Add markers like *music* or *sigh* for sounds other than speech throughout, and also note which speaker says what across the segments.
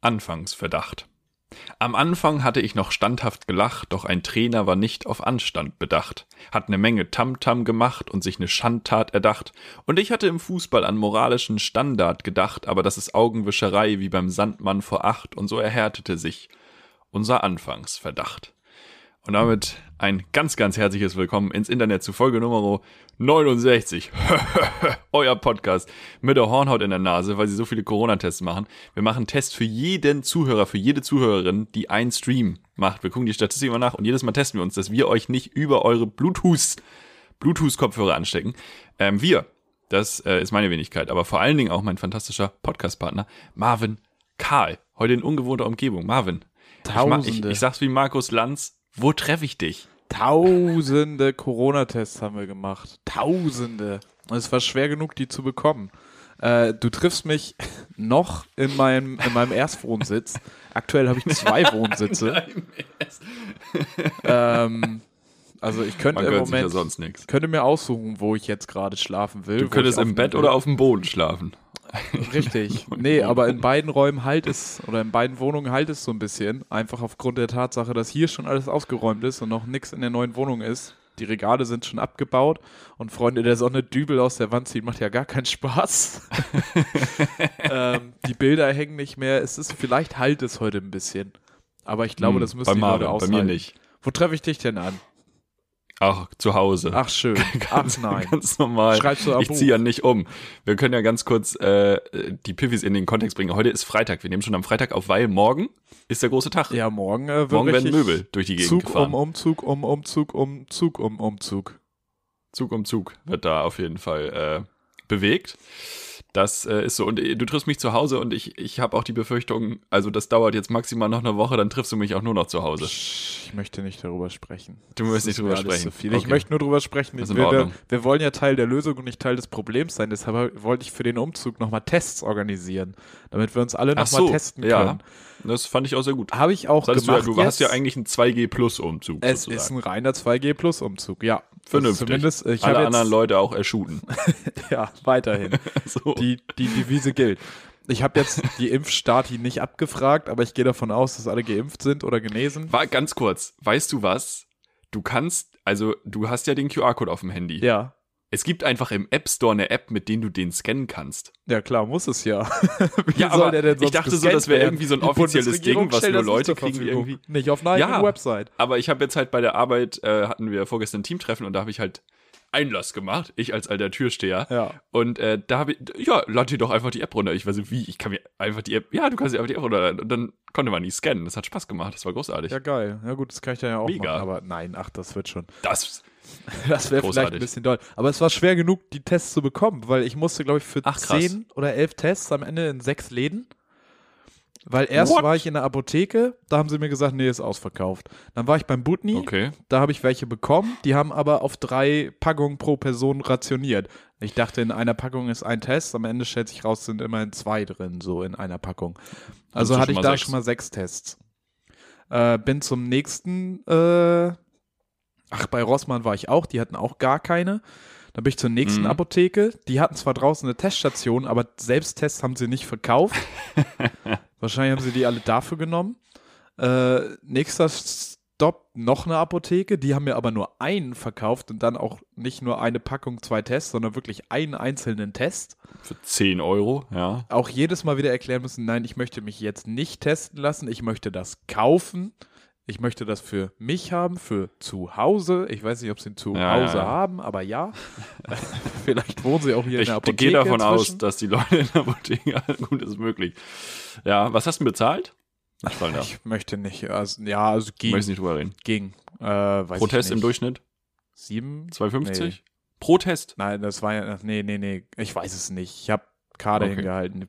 Speaker 1: Anfangsverdacht. Am Anfang hatte ich noch standhaft gelacht, doch ein Trainer war nicht auf Anstand bedacht, hat ne Menge Tamtam gemacht und sich ne Schandtat erdacht, und ich hatte im Fußball an moralischen Standard gedacht, aber das ist Augenwischerei wie beim Sandmann vor acht, und so erhärtete sich unser Anfangsverdacht. Und damit ein ganz, ganz herzliches Willkommen ins Internet zu Folge Nummer 69. *laughs* Euer Podcast mit der Hornhaut in der Nase, weil sie so viele Corona-Tests machen. Wir machen Tests für jeden Zuhörer, für jede Zuhörerin, die einen Stream macht. Wir gucken die Statistik immer nach und jedes Mal testen wir uns, dass wir euch nicht über eure Bluetooth, Bluetooth-Kopfhörer anstecken. Ähm, wir, das äh, ist meine Wenigkeit, aber vor allen Dingen auch mein fantastischer Podcast-Partner Marvin Karl. Heute in ungewohnter Umgebung. Marvin.
Speaker 2: Tausende.
Speaker 1: Ich, ich, ich sag's wie Markus Lanz, wo treffe ich dich?
Speaker 2: Tausende Corona-Tests haben wir gemacht. Tausende. Und es war schwer genug, die zu bekommen. Äh, du triffst mich *laughs* noch in meinem, in meinem Erstwohnsitz. Aktuell habe ich zwei *laughs* Wohnsitze. ähm, also ich könnte
Speaker 1: Man
Speaker 2: im
Speaker 1: ja
Speaker 2: Moment
Speaker 1: sonst nichts.
Speaker 2: könnte mir aussuchen, wo ich jetzt gerade schlafen will.
Speaker 1: Du könntest im Bett oder auf dem Boden schlafen. *laughs*
Speaker 2: Richtig. Nee, aber in beiden Räumen halt es, oder in beiden Wohnungen halt es so ein bisschen. Einfach aufgrund der Tatsache, dass hier schon alles ausgeräumt ist und noch nichts in der neuen Wohnung ist. Die Regale sind schon abgebaut und Freunde der Sonne Dübel aus der Wand ziehen, macht ja gar keinen Spaß. *laughs* ähm, die Bilder hängen nicht mehr. Es ist, vielleicht halt es heute ein bisschen. Aber ich glaube,
Speaker 1: Hm,
Speaker 2: das müssen
Speaker 1: bei
Speaker 2: die
Speaker 1: Marvin,
Speaker 2: Leute
Speaker 1: bei
Speaker 2: aushalten.
Speaker 1: mir nicht.
Speaker 2: Wo treffe ich dich denn an?
Speaker 1: Ach, zu Hause.
Speaker 2: Ach schön. *laughs*
Speaker 1: ganz,
Speaker 2: Ach nein.
Speaker 1: Ganz normal.
Speaker 2: Schreibst du ein
Speaker 1: ich ziehe ja nicht um. Wir können ja ganz kurz äh, die Piffis in den Kontext bringen. Heute ist Freitag. Wir nehmen schon am Freitag auf, weil morgen ist der große Tag.
Speaker 2: Ja, morgen äh, wird
Speaker 1: morgen werden Möbel durch die Gegend
Speaker 2: Zug
Speaker 1: gefahren.
Speaker 2: um Umzug um Umzug um Zug um Umzug.
Speaker 1: Zug um Zug wird da auf jeden Fall äh, bewegt. Das äh, ist so. Und äh, du triffst mich zu Hause und ich, ich habe auch die Befürchtung, also das dauert jetzt maximal noch eine Woche, dann triffst du mich auch nur noch zu Hause.
Speaker 2: Ich möchte nicht darüber sprechen.
Speaker 1: Du möchtest nicht drüber
Speaker 2: alles
Speaker 1: sprechen.
Speaker 2: Zu viel. Ich
Speaker 1: Okay.
Speaker 2: möchte nur drüber sprechen.
Speaker 1: In
Speaker 2: wir, wir, wollen ja Teil der Lösung und nicht Teil des Problems sein. Deshalb wollte ich für den Umzug nochmal Tests organisieren, damit wir uns alle nochmal
Speaker 1: so,
Speaker 2: testen
Speaker 1: ja.
Speaker 2: können.
Speaker 1: Das fand ich auch sehr gut.
Speaker 2: Habe ich auch
Speaker 1: Das heißt, du, ja,
Speaker 2: gemacht.
Speaker 1: du hast ja eigentlich einen 2G Plus Umzug.
Speaker 2: Es
Speaker 1: sozusagen.
Speaker 2: ist ein reiner 2G Plus Umzug, ja.
Speaker 1: Vernünftig.
Speaker 2: Zumindest, ich
Speaker 1: Alle anderen
Speaker 2: jetzt,
Speaker 1: Leute auch erschuten. *laughs*
Speaker 2: ja, weiterhin. *laughs*
Speaker 1: so.
Speaker 2: die, die Devise gilt. Ich habe jetzt die Impfstati nicht abgefragt, aber ich gehe davon aus, dass alle geimpft sind oder genesen.
Speaker 1: War ganz kurz, weißt du was? Du kannst, also du hast ja den QR-Code auf dem Handy.
Speaker 2: Ja.
Speaker 1: Es gibt einfach im App Store eine App, mit denen du den scannen kannst.
Speaker 2: Ja, klar, muss es ja. *laughs* Wie
Speaker 1: Ja,
Speaker 2: soll
Speaker 1: aber
Speaker 2: der denn
Speaker 1: ich dachte so, das wäre irgendwie so ein offizielles Ding, was nur Leute kriegen irgendwie.
Speaker 2: Nicht auf einer
Speaker 1: Ja.
Speaker 2: Website.
Speaker 1: Aber ich habe jetzt halt bei der Arbeit, äh, hatten wir vorgestern ein Teamtreffen und da habe ich halt Einlass gemacht, ich als alter Türsteher.
Speaker 2: Ja.
Speaker 1: Und äh, da habe ich, ja, lad dir doch einfach die App runter. Ich weiß nicht, wie, ich kann mir einfach die App, ja, du kannst dir einfach die App runterladen. Und dann konnte man die scannen. Das hat Spaß gemacht, das war großartig.
Speaker 2: Ja, geil. Ja gut, das kann ich dann ja auch
Speaker 1: Mega.
Speaker 2: machen. Aber nein, ach, das wird schon.
Speaker 1: Das, *laughs*
Speaker 2: Das wäre vielleicht ein bisschen doll. Aber es war schwer genug, die Tests zu bekommen, weil ich musste, glaube ich, für
Speaker 1: Ach,
Speaker 2: zehn oder elf Tests am Ende in sechs Läden. Weil erst
Speaker 1: What?
Speaker 2: war ich in der Apotheke, da haben sie mir gesagt, nee, ist ausverkauft. Dann war ich beim Butni,
Speaker 1: okay.
Speaker 2: da habe ich welche bekommen, die haben aber auf drei Packungen pro Person rationiert. Ich dachte, in einer Packung ist ein Test, am Ende stellt sich raus, sind immerhin zwei drin, so in einer Packung. Also hatte ich da
Speaker 1: sechs.
Speaker 2: schon mal sechs Tests. Äh, bin zum nächsten, äh, ach, bei Rossmann war ich auch, die hatten auch gar keine. Dann bin ich zur nächsten
Speaker 1: Mhm.
Speaker 2: Apotheke, die hatten zwar draußen eine Teststation, aber Selbsttests haben sie nicht verkauft. *laughs* Wahrscheinlich haben sie die alle dafür genommen. Äh, nächster Stopp, noch eine Apotheke. Die haben mir aber nur einen verkauft und dann auch nicht nur eine Packung, zwei Tests, sondern wirklich einen einzelnen Test.
Speaker 1: Für 10 Euro, ja.
Speaker 2: Auch jedes Mal wieder erklären müssen, nein, ich möchte mich jetzt nicht testen lassen, ich möchte das kaufen. Ich möchte das für mich haben, für zu Hause. Ich weiß nicht, ob sie ihn zu
Speaker 1: Ja,
Speaker 2: Hause
Speaker 1: ja, ja.
Speaker 2: haben, aber ja. *laughs* Vielleicht wohnen sie auch hier
Speaker 1: Ich
Speaker 2: in der Apotheke.
Speaker 1: gehe davon aus,
Speaker 2: inzwischen.
Speaker 1: dass die Leute in der Apotheke, *laughs* gut, ist möglich. Ja, was hast du bezahlt? Ich.
Speaker 2: Ich möchte nicht. Also, ja, also ging.
Speaker 1: Möchtest nicht drüber reden.
Speaker 2: ging. Äh, weiß
Speaker 1: Pro
Speaker 2: ich
Speaker 1: Test
Speaker 2: nicht.
Speaker 1: im Durchschnitt?
Speaker 2: Sieben?
Speaker 1: 2,50?
Speaker 2: Nee.
Speaker 1: Pro Test?
Speaker 2: Nein, das war ja. Nee, nee, nee. Ich weiß es nicht. Ich habe Karte
Speaker 1: Okay.
Speaker 2: hingehalten. Ich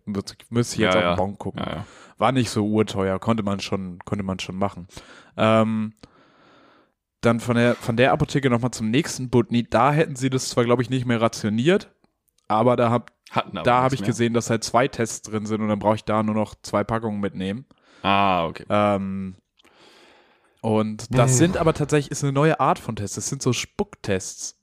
Speaker 2: müsste ich jetzt
Speaker 1: Ja,
Speaker 2: auf den Bon gucken.
Speaker 1: Ja, ja.
Speaker 2: War nicht so urteuer, konnte man schon, konnte man schon machen. Ähm, dann von der, von der Apotheke nochmal zum nächsten Butni. Da hätten sie das zwar, glaube ich, nicht mehr rationiert, aber da habe da habe ich
Speaker 1: mehr.
Speaker 2: gesehen, dass halt zwei Tests drin sind und dann brauche ich da nur noch zwei Packungen mitnehmen.
Speaker 1: Ah, okay.
Speaker 2: Ähm, und das sind aber tatsächlich, ist eine neue Art von Tests. Das sind so Spucktests.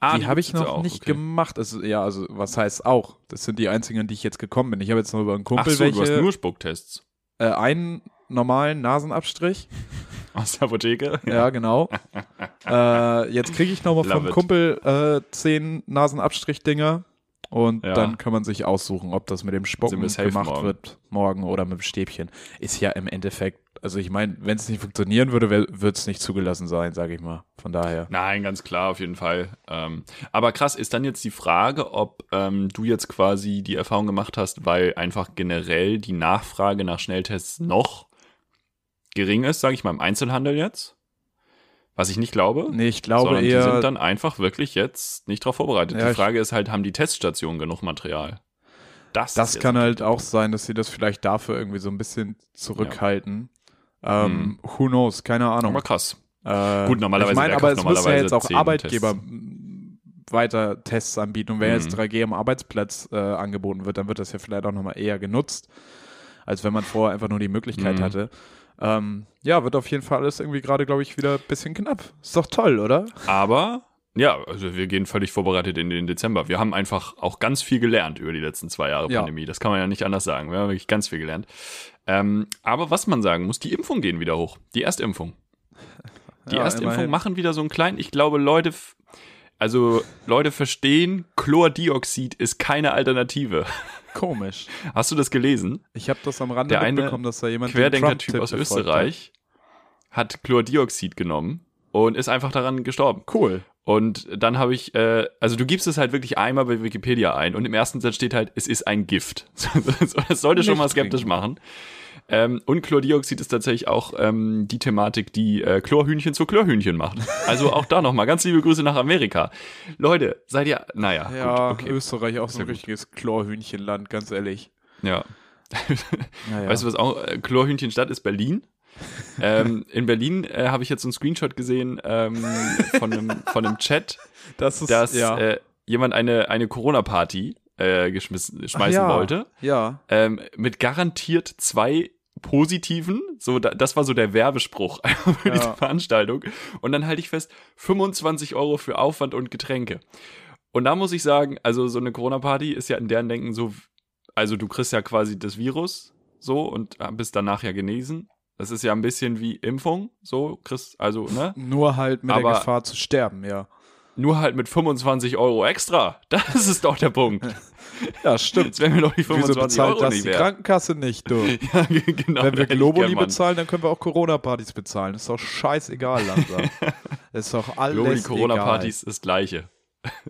Speaker 1: Ah,
Speaker 2: die habe ich noch
Speaker 1: auch,
Speaker 2: nicht
Speaker 1: okay.
Speaker 2: gemacht. Also, ja, also was heißt auch? Das sind die einzigen, an die ich jetzt gekommen bin. Ich habe jetzt noch über einen
Speaker 1: Ach
Speaker 2: Kumpel
Speaker 1: so, du hast
Speaker 2: welche,
Speaker 1: nur Spucktests.
Speaker 2: äh, einen normalen Nasenabstrich. *laughs*
Speaker 1: Aus der Apotheke? *laughs*
Speaker 2: Ja, genau. *laughs* äh, jetzt kriege ich nochmal vom
Speaker 1: it.
Speaker 2: Kumpel äh, zehn Nasenabstrich-Dinger. Und
Speaker 1: Ja.
Speaker 2: dann kann man sich aussuchen, ob das mit dem Spucken gemacht
Speaker 1: morgen.
Speaker 2: wird morgen oder mit dem Stäbchen. Ist ja im Endeffekt, also ich meine, wenn es nicht funktionieren würde, wird es nicht zugelassen sein, sage ich mal. Von daher.
Speaker 1: Nein, ganz klar, auf jeden Fall. Ähm, aber krass, ist dann jetzt die Frage, ob ähm, du jetzt quasi die Erfahrung gemacht hast, weil einfach generell die Nachfrage nach Schnelltests noch gering ist, sage ich mal, im Einzelhandel jetzt? Was ich nicht glaube.
Speaker 2: Nee, ich glaube
Speaker 1: sondern die
Speaker 2: eher.
Speaker 1: sind dann einfach wirklich jetzt nicht darauf vorbereitet.
Speaker 2: Ja,
Speaker 1: die Frage ist halt, haben die Teststationen genug Material? Das,
Speaker 2: Das kann halt auch sein, dass sie das vielleicht dafür irgendwie so ein bisschen zurückhalten. Ähm,
Speaker 1: Mhm.
Speaker 2: Who knows? Keine Ahnung.
Speaker 1: Aber krass.
Speaker 2: Äh,
Speaker 1: Gut, normalerweise
Speaker 2: Ich meine, aber es müssen ja jetzt auch
Speaker 1: 10
Speaker 2: Arbeitgeber
Speaker 1: Tests.
Speaker 2: weiter Tests anbieten. Und wenn
Speaker 1: Mhm.
Speaker 2: jetzt 3G am Arbeitsplatz äh, angeboten wird, dann wird das ja vielleicht auch nochmal eher genutzt, als wenn man vorher einfach nur die Möglichkeit
Speaker 1: Mhm.
Speaker 2: hatte. Ähm, ja, wird auf jeden Fall alles irgendwie gerade, glaube ich, wieder ein bisschen knapp. Ist doch toll, oder?
Speaker 1: Aber ja, also wir gehen völlig vorbereitet in den Dezember. Wir haben einfach auch ganz viel gelernt über die letzten zwei Jahre
Speaker 2: Ja.
Speaker 1: Pandemie. Das kann man ja nicht anders sagen. Wir haben wirklich ganz viel gelernt. Ähm, aber was man sagen muss, die Impfung gehen wieder hoch. Die Erstimpfung. *laughs* Die
Speaker 2: Ja,
Speaker 1: Erstimpfung
Speaker 2: immerhin.
Speaker 1: machen wieder so einen kleinen, ich glaube, Leute, also Leute verstehen, Chlordioxid ist keine Alternative. *laughs*
Speaker 2: Komisch.
Speaker 1: Hast du das gelesen?
Speaker 2: Ich habe das am Rande
Speaker 1: Der
Speaker 2: mitbekommen, dass da jemand den
Speaker 1: Querdenker-Typ aus Österreich hat Chlordioxid genommen und ist einfach daran gestorben.
Speaker 2: Cool.
Speaker 1: Und dann habe ich, äh, also du gibst es halt wirklich einmal bei Wikipedia ein und im ersten Satz steht halt, es ist ein Gift. *laughs* Das sollte schon mal skeptisch machen. Ähm, und Chlordioxid ist tatsächlich auch ähm, die Thematik, die äh, Chlorhühnchen zu Chlorhühnchen macht. Also auch da nochmal ganz liebe Grüße nach Amerika. Leute, seid ihr, naja,
Speaker 2: Ja,
Speaker 1: gut, okay.
Speaker 2: Österreich auch so ein richtiges Chlorhühnchenland, ganz ehrlich.
Speaker 1: Ja.
Speaker 2: Naja.
Speaker 1: Weißt du, was auch äh, Chlorhühnchenstadt ist? Berlin. Ähm, in Berlin äh, habe ich jetzt so einen Screenshot gesehen ähm, von, einem, von einem Chat, *laughs*
Speaker 2: das ist
Speaker 1: dass
Speaker 2: ja.
Speaker 1: äh, jemand eine, eine Corona-Party äh, geschmissen, schmeißen
Speaker 2: ja.
Speaker 1: wollte.
Speaker 2: ja.
Speaker 1: Ähm, mit garantiert zwei positiven, so da, das war so der Werbespruch *laughs* für
Speaker 2: Ja.
Speaker 1: diese Veranstaltung. Und dann halte ich fest, 25 Euro für Aufwand und Getränke. Und da muss ich sagen, also so eine Corona-Party ist ja in deren Denken so, also du kriegst ja quasi das Virus so und bist danach ja genesen. Das ist ja ein bisschen wie Impfung, so, kriegst, also, ne?
Speaker 2: Nur halt mit
Speaker 1: Aber-
Speaker 2: der Gefahr zu sterben, ja.
Speaker 1: Nur halt mit 25 Euro extra. *laughs* Das ist doch der Punkt. *laughs*
Speaker 2: Ja, stimmt.
Speaker 1: Jetzt wären wir doch die
Speaker 2: Wieso
Speaker 1: 25
Speaker 2: bezahlt
Speaker 1: Euro
Speaker 2: das
Speaker 1: nicht
Speaker 2: die
Speaker 1: wert.
Speaker 2: Krankenkasse nicht, du? *laughs*
Speaker 1: Ja, genau.
Speaker 2: Wenn wir Globuli
Speaker 1: gern
Speaker 2: bezahlen, dann können wir auch Corona-Partys bezahlen. Ist doch scheißegal langsam. ist doch alles
Speaker 1: Globuli. Corona-Partys ist das Gleiche.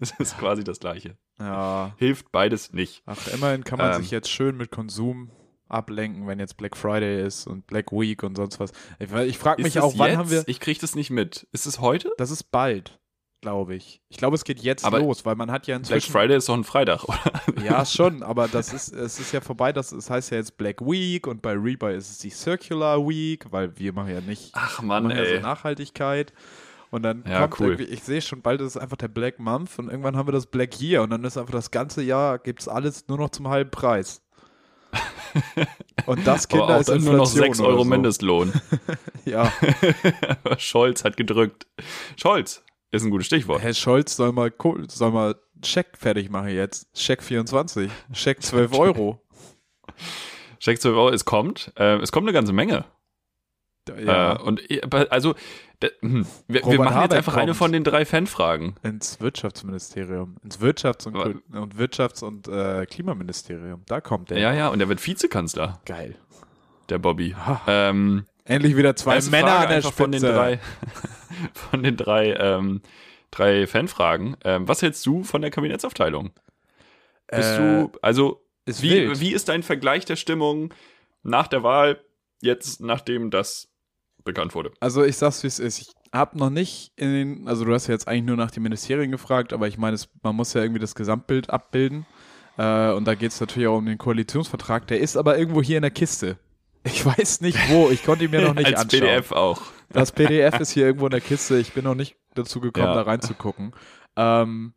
Speaker 1: Es ist quasi das Gleiche.
Speaker 2: Ja.
Speaker 1: Hilft beides nicht.
Speaker 2: Ach, immerhin kann man
Speaker 1: Ähm.
Speaker 2: sich jetzt schön mit Konsum ablenken, wenn jetzt Black Friday ist und Black Week und sonst was. Ich, ich frage mich auch, wann
Speaker 1: jetzt?
Speaker 2: haben wir.
Speaker 1: Ich kriege das nicht mit. Ist es heute?
Speaker 2: Das ist bald, glaube ich. Ich glaube, es geht jetzt
Speaker 1: Aber
Speaker 2: los, weil man hat ja
Speaker 1: Black
Speaker 2: inzwischen.
Speaker 1: Friday ist doch ein Freitag, oder?
Speaker 2: Ja, *laughs* schon, aber das ist, es ist ja vorbei. Das, das heißt ja jetzt Black Week und bei Rebuy ist es die Circular Week, weil wir machen ja nicht
Speaker 1: Ach Mann,
Speaker 2: machen ja so
Speaker 1: ey.
Speaker 2: Nachhaltigkeit. Und dann
Speaker 1: Ja,
Speaker 2: kommt
Speaker 1: cool.
Speaker 2: irgendwie, ich sehe schon, bald ist es einfach der Black Month und irgendwann haben wir das Black Year und dann ist einfach das ganze Jahr, gibt es alles nur noch zum halben Preis. *laughs* Und das, Kinder,
Speaker 1: Aber auch
Speaker 2: ist
Speaker 1: dann nur noch 6
Speaker 2: oder
Speaker 1: Euro
Speaker 2: so.
Speaker 1: Mindestlohn. *laughs*
Speaker 2: Ja, *laughs*
Speaker 1: Scholz hat gedrückt. Scholz ist ein gutes Stichwort.
Speaker 2: Herr Scholz soll mal, soll mal Scheck fertig machen jetzt. Scheck 24, Scheck 12 Euro.
Speaker 1: Check 12 Euro, es kommt. Äh, es kommt eine ganze Menge.
Speaker 2: Ja,
Speaker 1: Äh, und äh, also, d- hm, wir, wir machen jetzt einfach eine von den drei Fanfragen.
Speaker 2: ins Wirtschaftsministerium, ins Wirtschafts- und, und Wirtschafts- und äh, Klimaministerium. Da kommt der.
Speaker 1: Ja, ja, und er wird Vizekanzler,
Speaker 2: Geil.
Speaker 1: der Bobby. Ähm,
Speaker 2: Endlich wieder zwei Männer
Speaker 1: Frage
Speaker 2: an der Spitze.
Speaker 1: von den drei, *laughs* von den drei, ähm, drei Fanfragen. Ähm, was hältst du von der Kabinettsaufteilung? Bist
Speaker 2: Äh,
Speaker 1: du, also,
Speaker 2: ist
Speaker 1: wie,
Speaker 2: wild.
Speaker 1: wie ist dein Vergleich der Stimmung nach der Wahl, jetzt nachdem das bekannt wurde?
Speaker 2: Also ich sag's wie es ist. Ich habe noch nicht in den, also du hast ja jetzt eigentlich nur nach den Ministerien gefragt, aber ich meine, es- man muss ja irgendwie das Gesamtbild abbilden. Äh, und da geht es natürlich auch um den Koalitionsvertrag. Der ist aber irgendwo hier in der Kiste. Ich weiß nicht wo. Ich konnte ihn mir noch nicht *laughs*
Speaker 1: Als
Speaker 2: anschauen.
Speaker 1: PDF auch.
Speaker 2: Das PDF ist hier irgendwo in der Kiste. Ich bin noch nicht dazu gekommen,
Speaker 1: Ja.
Speaker 2: da reinzugucken. Ähm,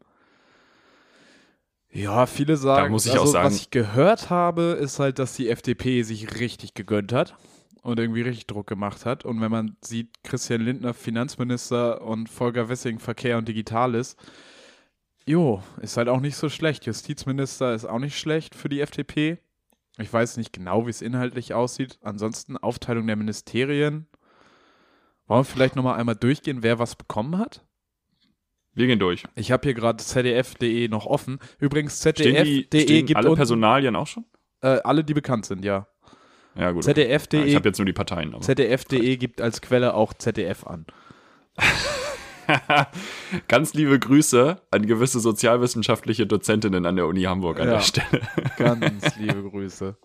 Speaker 2: ja, viele sagen,
Speaker 1: muss ich
Speaker 2: also,
Speaker 1: auch sagen-
Speaker 2: was ich gehört habe, ist halt, dass die FDP sich richtig gegönnt hat und irgendwie richtig Druck gemacht hat. Und wenn man sieht, Christian Lindner Finanzminister und Volker Wissing Verkehr und Digitales, Jo, ist halt auch nicht so schlecht. Justizminister ist auch nicht schlecht für die FDP. Ich weiß nicht genau, wie es inhaltlich aussieht. Ansonsten Aufteilung der Ministerien. Wollen wir vielleicht nochmal einmal durchgehen, wer was bekommen hat?
Speaker 1: Wir gehen durch.
Speaker 2: Ich habe hier gerade zdf.de noch offen. Übrigens, zdf.de
Speaker 1: stehen
Speaker 2: gibt
Speaker 1: alle Personalien auch schon?
Speaker 2: äh, alle, die bekannt sind, ja.
Speaker 1: Ja, gut. okay. Ja,
Speaker 2: zdf.de
Speaker 1: ich habe jetzt nur die Parteien.
Speaker 2: Zdf.de gibt als Quelle auch ZDF an. *laughs*
Speaker 1: Ganz liebe Grüße an gewisse sozialwissenschaftliche Dozentinnen an der Uni Hamburg an
Speaker 2: Ja.
Speaker 1: der Stelle. *laughs*
Speaker 2: Ganz liebe Grüße.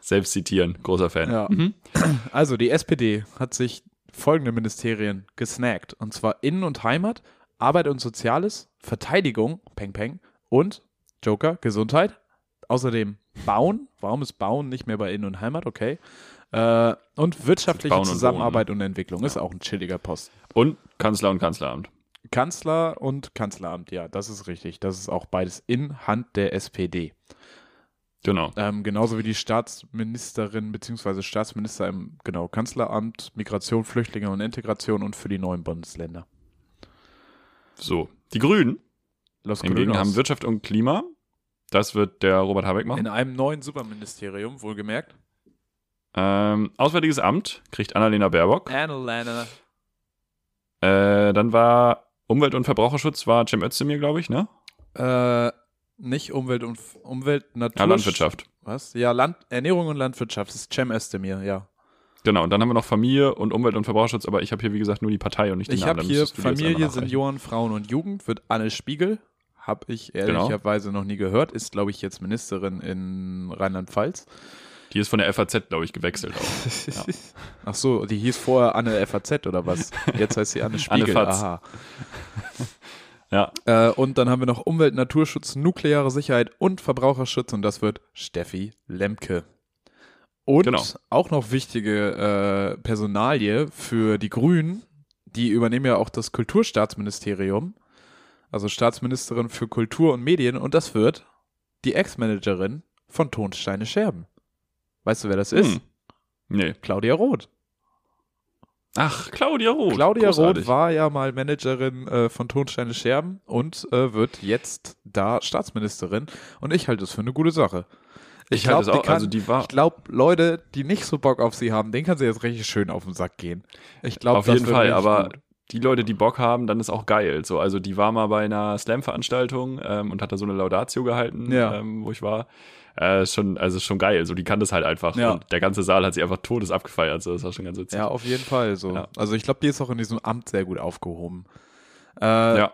Speaker 1: Selbst zitieren, großer Fan.
Speaker 2: Ja. *clears throat* Also die SPD hat sich folgende Ministerien gesnackt. Und zwar Innen- und Heimat, Arbeit und Soziales, Verteidigung, Peng Peng und Joker, Gesundheit. Außerdem Bauen. Warum ist Bauen nicht mehr bei Innen- und Heimat? Okay. Äh, und wirtschaftliche
Speaker 1: Bauen und Wohnen,
Speaker 2: Zusammenarbeit und Entwicklung. Ist auch ein chilliger Post.
Speaker 1: Und Kanzler und Kanzleramt.
Speaker 2: Kanzler und Kanzleramt, ja, das ist richtig. Das ist auch beides in Hand der SPD.
Speaker 1: Genau.
Speaker 2: Ähm, genauso wie die Staatsministerin bzw. Staatsminister im genau, Kanzleramt, Migration, Flüchtlinge und Integration und für die neuen Bundesländer.
Speaker 1: So. Die Grünen
Speaker 2: Los
Speaker 1: hingegen
Speaker 2: Colonos.
Speaker 1: haben Wirtschaft und Klima. Das wird der Robert Habeck machen.
Speaker 2: in einem neuen Superministerium, wohlgemerkt.
Speaker 1: Ähm, Auswärtiges Amt kriegt Annalena Baerbock.
Speaker 2: Annalena.
Speaker 1: Äh, dann war Umwelt- und Verbraucherschutz war Cem Özdemir, glaube ich, ne?
Speaker 2: Äh, nicht Umwelt und Umwelt, Natur.
Speaker 1: Ja, Landwirtschaft.
Speaker 2: Was? Ja, Land, Ernährung und Landwirtschaft. Das ist Cem Özdemir, ja.
Speaker 1: Genau, und dann haben wir noch Familie und Umwelt- und Verbraucherschutz, aber ich habe hier, wie gesagt, nur die Partei und nicht die
Speaker 2: Ich
Speaker 1: Namen.
Speaker 2: habe hier Familie. Senioren, Frauen und Jugend, wird Anne Spiegel. Habe ich
Speaker 1: Genau.
Speaker 2: ehrlicherweise noch nie gehört. Ist, glaube ich, jetzt Ministerin in Rheinland-Pfalz.
Speaker 1: Die ist von der FAZ, glaube ich, gewechselt auch. *laughs* Ja.
Speaker 2: Ach so, die hieß vorher Anne FAZ oder was? Jetzt heißt sie Anne Spiegel.
Speaker 1: Fatz.
Speaker 2: Aha. *laughs*
Speaker 1: ja.
Speaker 2: Äh, und dann haben wir noch Umwelt, Naturschutz, nukleare Sicherheit und Verbraucherschutz und das wird Steffi Lemke. Und
Speaker 1: Genau.
Speaker 2: auch noch wichtige äh, Personalie für die Grünen, die übernehmen ja auch das Kulturstaatsministerium, also Staatsministerin für Kultur und Medien und das wird die Ex-Managerin von Tonsteine Scherben. Weißt du, wer das ist?
Speaker 1: Hm. Nee.
Speaker 2: Claudia Roth.
Speaker 1: Ach, Claudia Roth.
Speaker 2: Claudia
Speaker 1: Großartig.
Speaker 2: Roth war ja mal Managerin äh, von Tonsteine Scherben und äh, wird jetzt da Staatsministerin. Und ich halte es für eine gute Sache.
Speaker 1: Ich
Speaker 2: glaub,
Speaker 1: auch,
Speaker 2: die kann-
Speaker 1: also
Speaker 2: Ich glaube, Leute, die nicht so Bock auf sie haben, denen kann sie jetzt richtig schön auf den Sack gehen. Ich glaube,
Speaker 1: auf jeden Fall, aber die Leute, die Bock haben, dann ist auch geil. So, also die war mal bei einer Slam-Veranstaltung ähm, und hat da so eine Laudatio gehalten,
Speaker 2: Ja.
Speaker 1: ähm, wo ich war. Äh, schon, also ist schon geil. So, die kann das halt einfach.
Speaker 2: Ja.
Speaker 1: Und der ganze Saal hat sie einfach todes abgefeiert. So, das war schon ganz witzig.
Speaker 2: Ja, auf jeden Fall so.
Speaker 1: Ja.
Speaker 2: Also ich glaube, die ist auch in diesem Amt sehr gut aufgehoben. Äh,
Speaker 1: Ja.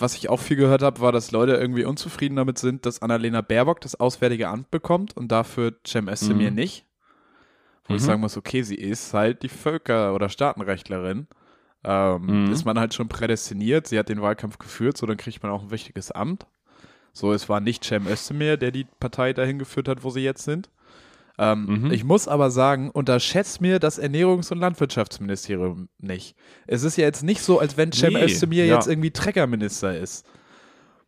Speaker 2: Was ich auch viel gehört habe, war, dass Leute irgendwie unzufrieden damit sind, dass Annalena Baerbock das Auswärtige Amt bekommt und dafür Cem Özdemir
Speaker 1: Mhm.
Speaker 2: nicht. Wo ich
Speaker 1: Mhm.
Speaker 2: sagen muss, okay, sie ist halt die Völker- oder Staatenrechtlerin. Ähm,
Speaker 1: Mhm.
Speaker 2: Ist man halt schon prädestiniert. Sie hat den Wahlkampf geführt, so dann kriegt man auch ein wichtiges Amt. So, es war nicht Cem Özdemir, der die Partei dahin geführt hat, wo sie jetzt sind. Ähm,
Speaker 1: Mhm.
Speaker 2: Ich muss aber sagen, unterschätzt mir das Ernährungs- und Landwirtschaftsministerium nicht. Es ist ja jetzt nicht so, als wenn Cem
Speaker 1: Nee,
Speaker 2: Özdemir
Speaker 1: ja.
Speaker 2: jetzt irgendwie Treckerminister ist.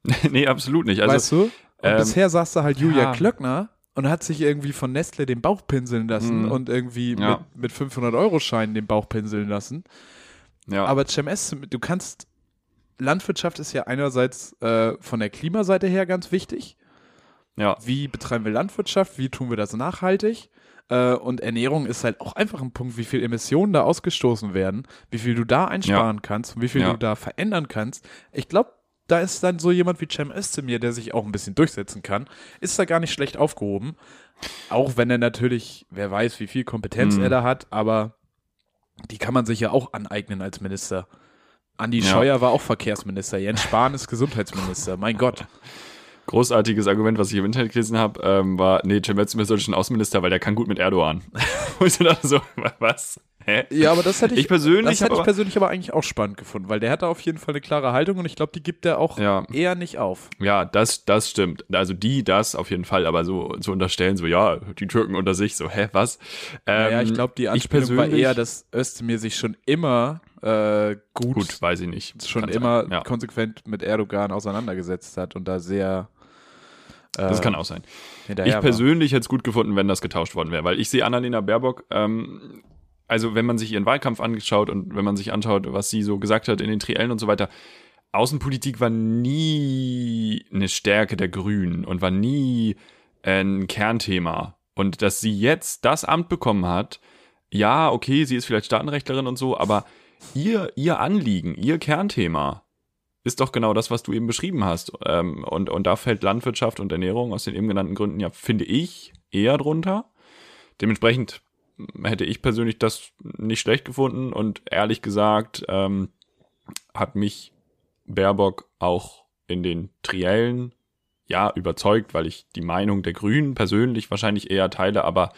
Speaker 2: *laughs*
Speaker 1: nee, absolut nicht. Also,
Speaker 2: weißt du? Und
Speaker 1: ähm,
Speaker 2: bisher saß da halt Julia
Speaker 1: ja.
Speaker 2: Klöckner und hat sich irgendwie von Nestle den Bauch pinseln lassen
Speaker 1: Mhm.
Speaker 2: und irgendwie
Speaker 1: Ja.
Speaker 2: mit, mit 500-Euro-Scheinen den Bauch pinseln lassen.
Speaker 1: Ja.
Speaker 2: Aber Cem Özdemir, du kannst, Landwirtschaft ist ja einerseits äh, von der Klimaseite her ganz wichtig.
Speaker 1: ja.
Speaker 2: Wie betreiben wir Landwirtschaft? Wie tun wir das nachhaltig? Äh, und Ernährung ist halt auch einfach ein Punkt, wie viel Emissionen da ausgestoßen werden, wie viel du da einsparen kannst und wie viel
Speaker 1: Ja.
Speaker 2: du da verändern kannst. Ich glaube, da ist dann so jemand wie Cem Özdemir, der sich auch ein bisschen durchsetzen kann, ist da gar nicht schlecht aufgehoben. Auch wenn er natürlich, wer weiß, wie viel Kompetenz
Speaker 1: Mhm.
Speaker 2: er da hat, aber die kann man sich ja auch aneignen als Minister. Andi
Speaker 1: Ja.
Speaker 2: Scheuer war auch Verkehrsminister, Jens Spahn ist Gesundheitsminister. Mein Gott.
Speaker 1: Großartiges Argument, was ich im Internet gelesen habe, ähm, war, nee, Cem Özdemir sollte schon Außenminister, weil der kann gut mit Erdogan. *laughs* Wo ich dachte so, was? Hä?
Speaker 2: Ja, aber das hätte ich,
Speaker 1: Ich persönlich
Speaker 2: das hätte ich
Speaker 1: aber-
Speaker 2: persönlich aber eigentlich auch spannend gefunden, weil der hat da auf jeden Fall eine klare Haltung und ich glaube, die gibt er auch
Speaker 1: Ja.
Speaker 2: eher nicht auf.
Speaker 1: Ja, das, das stimmt. Also die, das auf jeden Fall, aber so zu unterstellen, so ja, die Türken unter sich, so, hä, was? Ähm,
Speaker 2: ja, ich glaube, die Anspielung war eher, dass Özdemir sich schon immer äh, gut,
Speaker 1: Gut, weiß ich nicht.
Speaker 2: schon
Speaker 1: Kann
Speaker 2: immer
Speaker 1: sein. Ja,
Speaker 2: konsequent mit Erdogan auseinandergesetzt hat und da sehr äh,
Speaker 1: das kann auch sein. Ich persönlich hätte es gut gefunden, wenn das getauscht worden wäre, weil ich sehe Annalena Baerbock, ähm, also wenn man sich ihren Wahlkampf angeschaut und wenn man sich anschaut, was sie so gesagt hat in den Triellen und so weiter, Außenpolitik war nie eine Stärke der Grünen und war nie ein Kernthema. Und dass sie jetzt das Amt bekommen hat, ja, okay, sie ist vielleicht Staatenrechtlerin und so, aber ihr, ihr Anliegen, ihr Kernthema ist doch genau das, was du eben beschrieben hast. Ähm, und, und da fällt Landwirtschaft und Ernährung aus den eben genannten Gründen ja, finde ich, eher drunter. Dementsprechend hätte ich persönlich das nicht schlecht gefunden und ehrlich gesagt ähm, hat mich Baerbock auch in den Triellen ja überzeugt, weil ich die Meinung der Grünen persönlich wahrscheinlich eher teile, aber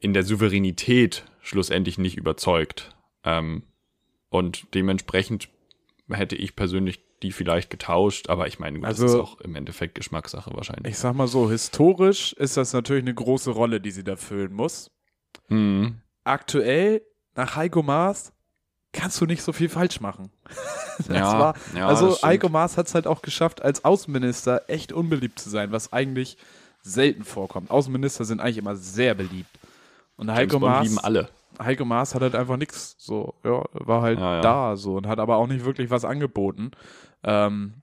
Speaker 1: in der Souveränität schlussendlich nicht überzeugt. Ähm, und dementsprechend hätte ich persönlich die vielleicht getauscht, aber ich meine,
Speaker 2: Also-
Speaker 1: das ist auch im Endeffekt Geschmackssache wahrscheinlich.
Speaker 2: Ich sag mal so, historisch ist das natürlich eine große Rolle, die sie da füllen muss.
Speaker 1: Mhm.
Speaker 2: Aktuell, nach Heiko Maas, kannst du nicht so viel falsch machen. *laughs* Das
Speaker 1: Ja,
Speaker 2: war,
Speaker 1: ja,
Speaker 2: also. Heiko Maas hat es halt auch geschafft, als Außenminister echt unbeliebt zu sein, was eigentlich selten vorkommt. Außenminister sind eigentlich immer sehr beliebt. Und Heiko
Speaker 1: Bond
Speaker 2: Maas,
Speaker 1: lieben alle.
Speaker 2: Heiko Maas hat halt einfach nichts so, ja, war halt
Speaker 1: Ja, ja.
Speaker 2: da so und hat aber auch nicht wirklich was angeboten. Ähm,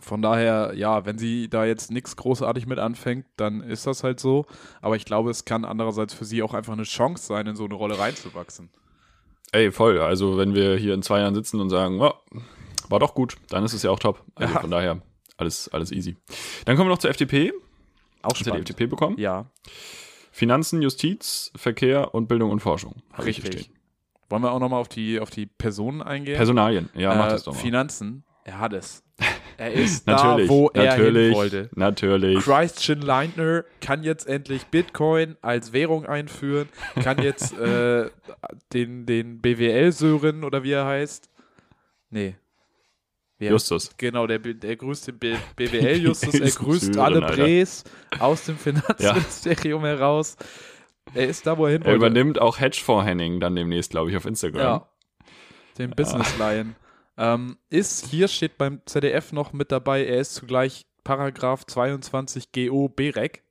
Speaker 2: von daher, ja, wenn sie da jetzt nichts großartig mit anfängt, dann ist das halt so. Aber ich glaube, es kann andererseits für sie auch einfach eine Chance sein, in so eine Rolle reinzuwachsen.
Speaker 1: Ey, voll. Also, wenn wir hier in zwei Jahren sitzen und sagen, oh, war doch gut, dann ist es ja auch top. Also
Speaker 2: Ja.
Speaker 1: von daher, alles, alles easy. Dann kommen wir noch zur FDP.
Speaker 2: Auch
Speaker 1: du die. FDP bekommen?
Speaker 2: Ja,
Speaker 1: Finanzen, Justiz, Verkehr und Bildung und Forschung.
Speaker 2: Richtig. Wollen wir auch nochmal auf die, auf die Personen eingehen?
Speaker 1: Personalien. Ja, mach
Speaker 2: Äh,
Speaker 1: das doch mal.
Speaker 2: Finanzen, er hat es. Er ist
Speaker 1: natürlich,
Speaker 2: da, wo er hin wollte.
Speaker 1: natürlich.
Speaker 2: Christian Leitner kann jetzt endlich Bitcoin als Währung einführen, kann jetzt *laughs* äh, den, den BWL-Sören oder wie er heißt. Nee. Wie er-
Speaker 1: Justus.
Speaker 2: Genau, der, der grüßt den BWL-Justus, *laughs* er grüßt alle. Brés aus dem Finanzministerium heraus. Er ist da, wo er hin
Speaker 1: Er
Speaker 2: wollte.
Speaker 1: übernimmt auch Hedgefonds Henning dann demnächst, glaube ich, auf Instagram.
Speaker 2: Ja. Den Business Lion. Ähm, ist, hier steht beim ZDF noch mit dabei, er ist zugleich Paragraph 22 GO BREC.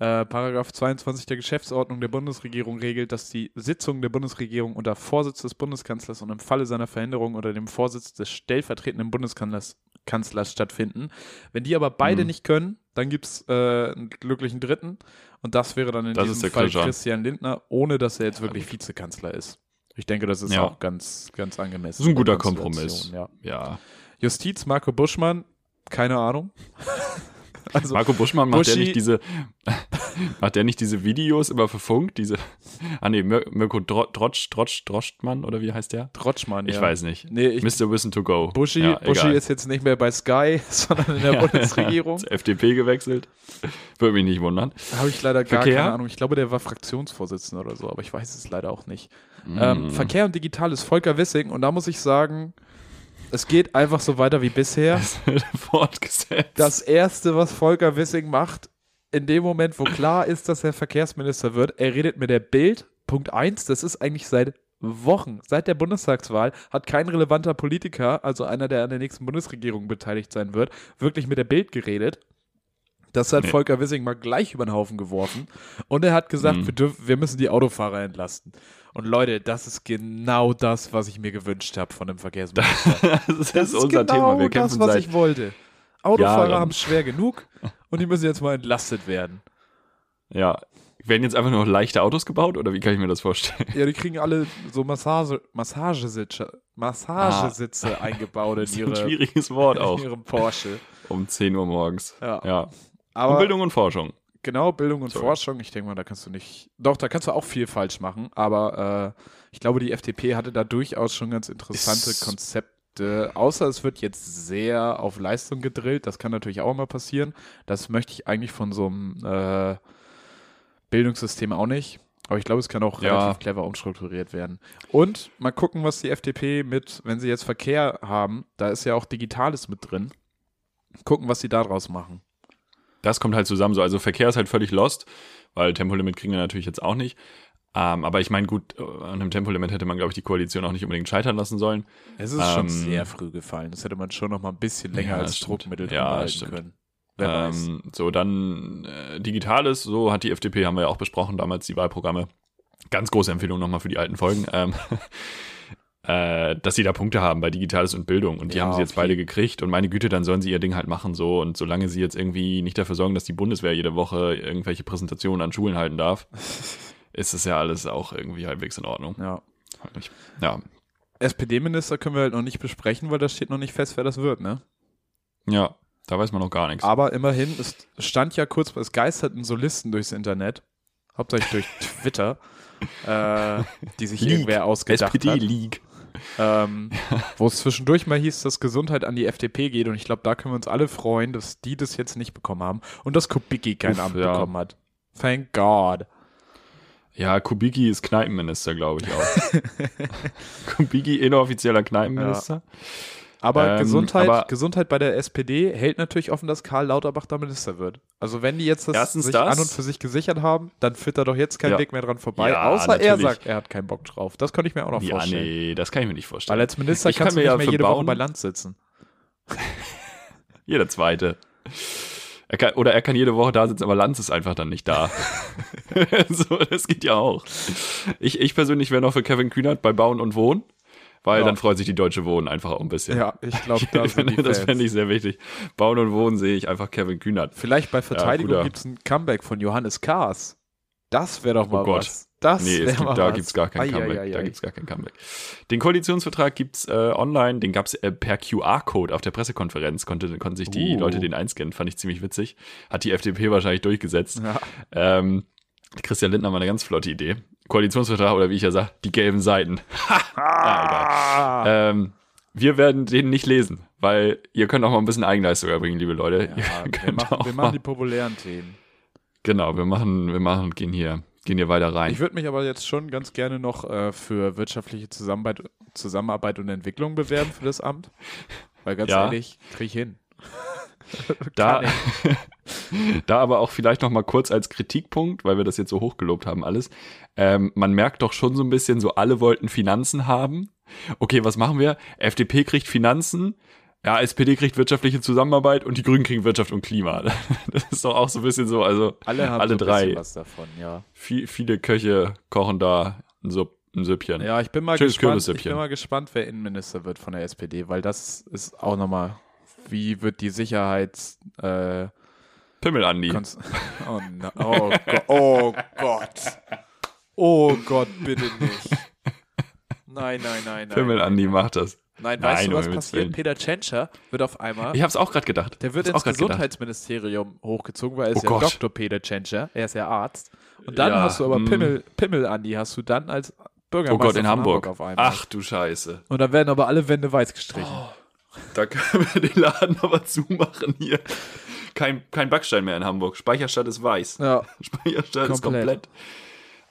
Speaker 2: Äh, Paragraph 22 der Geschäftsordnung der Bundesregierung regelt, dass die Sitzungen der Bundesregierung unter Vorsitz des Bundeskanzlers und im Falle seiner Verhinderung unter dem Vorsitz des stellvertretenden Bundeskanzlers Kanzlers stattfinden. Wenn die aber beide
Speaker 1: Mhm.
Speaker 2: nicht können, dann gibt es äh, einen glücklichen Dritten und das wäre dann in
Speaker 1: Das
Speaker 2: diesem Fall. Christian Lindner, ohne dass er jetzt wirklich Vizekanzler ist. Ich denke, das ist
Speaker 1: Ja.
Speaker 2: auch ganz, ganz angemessen.
Speaker 1: Das ist ein guter
Speaker 2: der
Speaker 1: Kompromiss.
Speaker 2: Ja.
Speaker 1: Ja.
Speaker 2: Justiz, Marco Buschmann, keine Ahnung. *laughs* also,
Speaker 1: Marco Buschmann macht der
Speaker 2: Buschi-
Speaker 1: nicht diese, *laughs* macht der nicht diese Videos immer für Funk? Diese, ah nee, Mir- Mirko Dro- Drotsch, Drotsch, Droschmann oder wie heißt der?
Speaker 2: Trotschmann,
Speaker 1: Ich
Speaker 2: ja.
Speaker 1: weiß nicht.
Speaker 2: Nee, ich,
Speaker 1: Mr. Wissen to go.
Speaker 2: Buschi,
Speaker 1: ja,
Speaker 2: Buschi ist jetzt nicht mehr bei Sky, *laughs* sondern in der Bundesregierung.
Speaker 1: Zur FDP gewechselt. Würde mich nicht wundern.
Speaker 2: Habe ich leider gar
Speaker 1: Verkehr?
Speaker 2: keine Ahnung. Ich glaube, der war Fraktionsvorsitzender oder so, aber ich weiß es leider auch nicht.
Speaker 1: Mm.
Speaker 2: Ähm, Verkehr und Digital ist Volker Wissing und da muss ich sagen, es geht einfach so weiter wie bisher. *laughs*
Speaker 1: Das wird fortgesetzt.
Speaker 2: Das erste, was Volker Wissing macht, in dem Moment, wo klar ist, dass er Verkehrsminister wird, er redet mit der Bild. Punkt 1, das ist eigentlich seit Wochen, seit der Bundestagswahl, hat kein relevanter Politiker, also einer, der an der nächsten Bundesregierung beteiligt sein wird, wirklich mit der Bild geredet. Das hat
Speaker 1: Nee.
Speaker 2: Volker Wissing mal gleich über den Haufen geworfen. Und er hat gesagt,
Speaker 1: Mhm.
Speaker 2: wir, dürfen, wir müssen die Autofahrer entlasten. Und Leute, das ist genau das, was ich mir gewünscht habe von dem Verkehrsminister. *laughs*
Speaker 1: das ist, unser
Speaker 2: genau
Speaker 1: Thema. Wir
Speaker 2: das,
Speaker 1: kämpfen
Speaker 2: was
Speaker 1: seit
Speaker 2: ich wollte. Autofahrer
Speaker 1: Jahren.
Speaker 2: haben es schwer genug und die müssen jetzt mal entlastet werden.
Speaker 1: Ja. Werden jetzt einfach nur noch leichte Autos gebaut oder wie kann ich mir das vorstellen?
Speaker 2: Ja, die kriegen alle so Massage, Massagesitze, Massagesitze *laughs* eingebaut in,
Speaker 1: Ah. Das ist ein
Speaker 2: ihre,
Speaker 1: schwieriges Wort
Speaker 2: in
Speaker 1: auch.
Speaker 2: ihrem Porsche.
Speaker 1: Um 10 Uhr morgens.
Speaker 2: Ja.
Speaker 1: ja. Und
Speaker 2: Aber
Speaker 1: Bildung und Forschung.
Speaker 2: genau, Bildung und
Speaker 1: Sorry.
Speaker 2: Forschung, ich denke mal, da kannst du nicht. Doch, da kannst du auch viel falsch machen, aber äh, ich glaube, die FDP hatte da durchaus schon ganz interessante
Speaker 1: Ist-
Speaker 2: Konzepte. Außer es wird jetzt sehr auf Leistung gedrillt, das kann natürlich auch mal passieren. Das möchte ich eigentlich von so einem äh, Bildungssystem auch nicht. Aber ich glaube, es kann auch
Speaker 1: Ja.
Speaker 2: relativ clever umstrukturiert werden. Und mal gucken, was die FDP mit, wenn sie jetzt Verkehr haben, da ist ja auch Digitales mit drin. Gucken, was sie daraus machen.
Speaker 1: Das kommt halt zusammen so. Also Verkehr ist halt völlig lost, weil Tempolimit kriegen wir natürlich jetzt auch nicht. Ähm, aber ich meine, gut, an einem Tempolimit hätte man, glaube ich, die Koalition auch nicht unbedingt scheitern lassen sollen.
Speaker 2: Es ist schon
Speaker 1: Ähm,
Speaker 2: sehr früh gefallen. Das hätte man schon noch mal ein bisschen länger
Speaker 1: Ja,
Speaker 2: als
Speaker 1: stimmt.
Speaker 2: Druckmittel
Speaker 1: Ja, stimmt.
Speaker 2: können. Wer weiß.
Speaker 1: Ähm, so, dann äh, Digitales, so hat die FDP, haben wir ja auch besprochen, damals die Wahlprogramme. Ganz große Empfehlung nochmal für die alten Folgen. Ähm, *laughs* äh, dass sie da Punkte haben bei Digitales und Bildung. Und die
Speaker 2: Ja,
Speaker 1: haben sie jetzt
Speaker 2: okay.
Speaker 1: beide gekriegt. Und meine Güte, dann sollen sie ihr Ding halt machen so. Und solange sie jetzt irgendwie nicht dafür sorgen, dass die Bundeswehr jede Woche irgendwelche Präsentationen an Schulen halten darf, *laughs* ist es ja alles auch irgendwie halbwegs in Ordnung.
Speaker 2: Ja.
Speaker 1: Ich, ja.
Speaker 2: SPD-Minister können wir halt noch nicht besprechen, weil da steht noch nicht fest, wer das wird, ne?
Speaker 1: Ja, da weiß man noch gar nichts.
Speaker 2: Aber immerhin, es stand ja kurz, es geisterten so Listen durchs Internet, hauptsächlich durch *laughs* Twitter, äh, die sich
Speaker 1: Leak.
Speaker 2: irgendwer ausgedacht hat.
Speaker 1: SPD-League.
Speaker 2: Ähm, wo es zwischendurch mal hieß, dass Gesundheit an die FDP geht und ich glaube, da können wir uns alle freuen, dass die das jetzt nicht bekommen haben und dass Kubicki kein
Speaker 1: Uff,
Speaker 2: Amt
Speaker 1: ja.
Speaker 2: bekommen hat. Thank God.
Speaker 1: Ja, Kubicki ist Kneipenminister, glaube ich auch. *laughs* Kubicki, inoffizieller Kneipenminister.
Speaker 2: Aber
Speaker 1: Ähm,
Speaker 2: Gesundheit,
Speaker 1: aber-
Speaker 2: Gesundheit bei der SPD hält natürlich offen, dass Karl Lauterbach da Minister wird. Also wenn die jetzt das sich
Speaker 1: das.
Speaker 2: an und für sich gesichert haben, dann führt da doch jetzt kein
Speaker 1: Ja.
Speaker 2: Weg mehr dran vorbei.
Speaker 1: Ja,
Speaker 2: außer er
Speaker 1: natürlich.
Speaker 2: sagt, er hat keinen Bock drauf. Das könnte ich mir auch noch
Speaker 1: Ja,
Speaker 2: vorstellen.
Speaker 1: nee, das kann ich mir nicht vorstellen.
Speaker 2: Weil als Minister
Speaker 1: Ich
Speaker 2: kannst
Speaker 1: kann
Speaker 2: du
Speaker 1: mir
Speaker 2: nicht
Speaker 1: ja
Speaker 2: mehr jede Woche
Speaker 1: Bauen-
Speaker 2: bei Land sitzen. *laughs*
Speaker 1: Jeder zweite. Er kann, oder er kann jede Woche da sitzen, aber Lanz ist einfach dann nicht da. *laughs* *laughs* so, das geht ja auch. Ich, ich persönlich wäre noch für Kevin Kühnert bei Bauen und Wohnen, weil
Speaker 2: Ja.
Speaker 1: dann freut sich die Deutsche Wohnen einfach auch ein bisschen.
Speaker 2: Ja, ich glaube, da *laughs*
Speaker 1: das fände ich sehr wichtig. Bauen und Wohnen sehe ich einfach Kevin Kühnert.
Speaker 2: Vielleicht bei Verteidigung
Speaker 1: guter.
Speaker 2: gibt es ein Comeback von Johannes Kahrs. Das wäre doch mal
Speaker 1: Oh Gott.
Speaker 2: was. Das
Speaker 1: Nee, es gibt, da
Speaker 2: was.
Speaker 1: gibt's gar kein
Speaker 2: Ei, ei,
Speaker 1: Comeback. Da
Speaker 2: ei.
Speaker 1: gibt's gar kein Comeback. Den Koalitionsvertrag gibt's äh, online, den gab's äh, per QR-Code auf der Pressekonferenz, konnte, konnten sich die
Speaker 2: Uh.
Speaker 1: Leute den einscannen, fand ich ziemlich witzig. Hat die FDP wahrscheinlich durchgesetzt.
Speaker 2: Ja.
Speaker 1: Ähm, Christian Lindner war eine ganz flotte Idee. Koalitionsvertrag oder wie ich ja sage, die gelben Seiten. *laughs* ja, egal. Ähm, wir werden den nicht lesen, weil ihr könnt auch mal ein bisschen Eigenleistung erbringen, liebe Leute.
Speaker 2: Ja, *laughs* wir machen, wir machen die populären Themen.
Speaker 1: genau, wir machen, wir machen, gehen hier, gehen hier weiter rein.
Speaker 2: Ich würde mich aber jetzt schon ganz gerne noch äh, für wirtschaftliche Zusammenarbeit, Zusammenarbeit und Entwicklung bewerben für das Amt. Weil ganz
Speaker 1: Ja.
Speaker 2: ehrlich, krieg ich hin. *laughs*
Speaker 1: da, *laughs* da aber auch vielleicht noch mal kurz als Kritikpunkt, weil wir das jetzt so hochgelobt haben alles. Ähm, man merkt doch schon so ein bisschen, so alle wollten Finanzen haben. Okay, was machen wir? FDP kriegt Finanzen. Ja, SPD kriegt wirtschaftliche Zusammenarbeit und die Grünen kriegen Wirtschaft und Klima. *laughs* Das ist doch auch so ein bisschen so, also
Speaker 2: Alle haben
Speaker 1: Alle
Speaker 2: so
Speaker 1: drei.
Speaker 2: was davon, ja.
Speaker 1: viel, viele Köche kochen da ein, Supp, ein Süppchen.
Speaker 2: Ja, ich bin mal
Speaker 1: Schönes
Speaker 2: gespannt. Ich bin mal gespannt, wer Innenminister wird von der SPD, weil das ist auch nochmal, wie wird die Sicherheits äh,
Speaker 1: Pimmel Andi. *laughs*
Speaker 2: Oh, na, oh, Go oh Gott. Oh Gott, bitte nicht. Nein, nein, nein, nein.
Speaker 1: Pimmel Andi macht das.
Speaker 2: Nein,
Speaker 1: Nein,
Speaker 2: weißt du, was passiert? Peter Tschentscher wird auf einmal,
Speaker 1: Ich hab's auch gerade gedacht.
Speaker 2: der wird ins
Speaker 1: grad gedacht.
Speaker 2: Gesundheitsministerium hochgezogen, weil er ist
Speaker 1: Oh
Speaker 2: ja
Speaker 1: Gott.
Speaker 2: Dr. Peter Tschentscher, er ist ja Arzt. Und dann
Speaker 1: Ja,
Speaker 2: hast du aber
Speaker 1: mm.
Speaker 2: Pimmel, Pimmel Andi, hast du dann als
Speaker 1: Oh
Speaker 2: Bürgermeister
Speaker 1: Gott, in
Speaker 2: von
Speaker 1: Hamburg.
Speaker 2: auf einmal.
Speaker 1: Ach du Scheiße.
Speaker 2: Und dann werden aber alle Wände weiß gestrichen.
Speaker 1: Da können wir den Laden aber zumachen hier. Kein, kein Backstein mehr in Hamburg. Speicherstadt ist weiß.
Speaker 2: Ja, *laughs*
Speaker 1: Speicherstadt ist
Speaker 2: Komplett.
Speaker 1: komplett.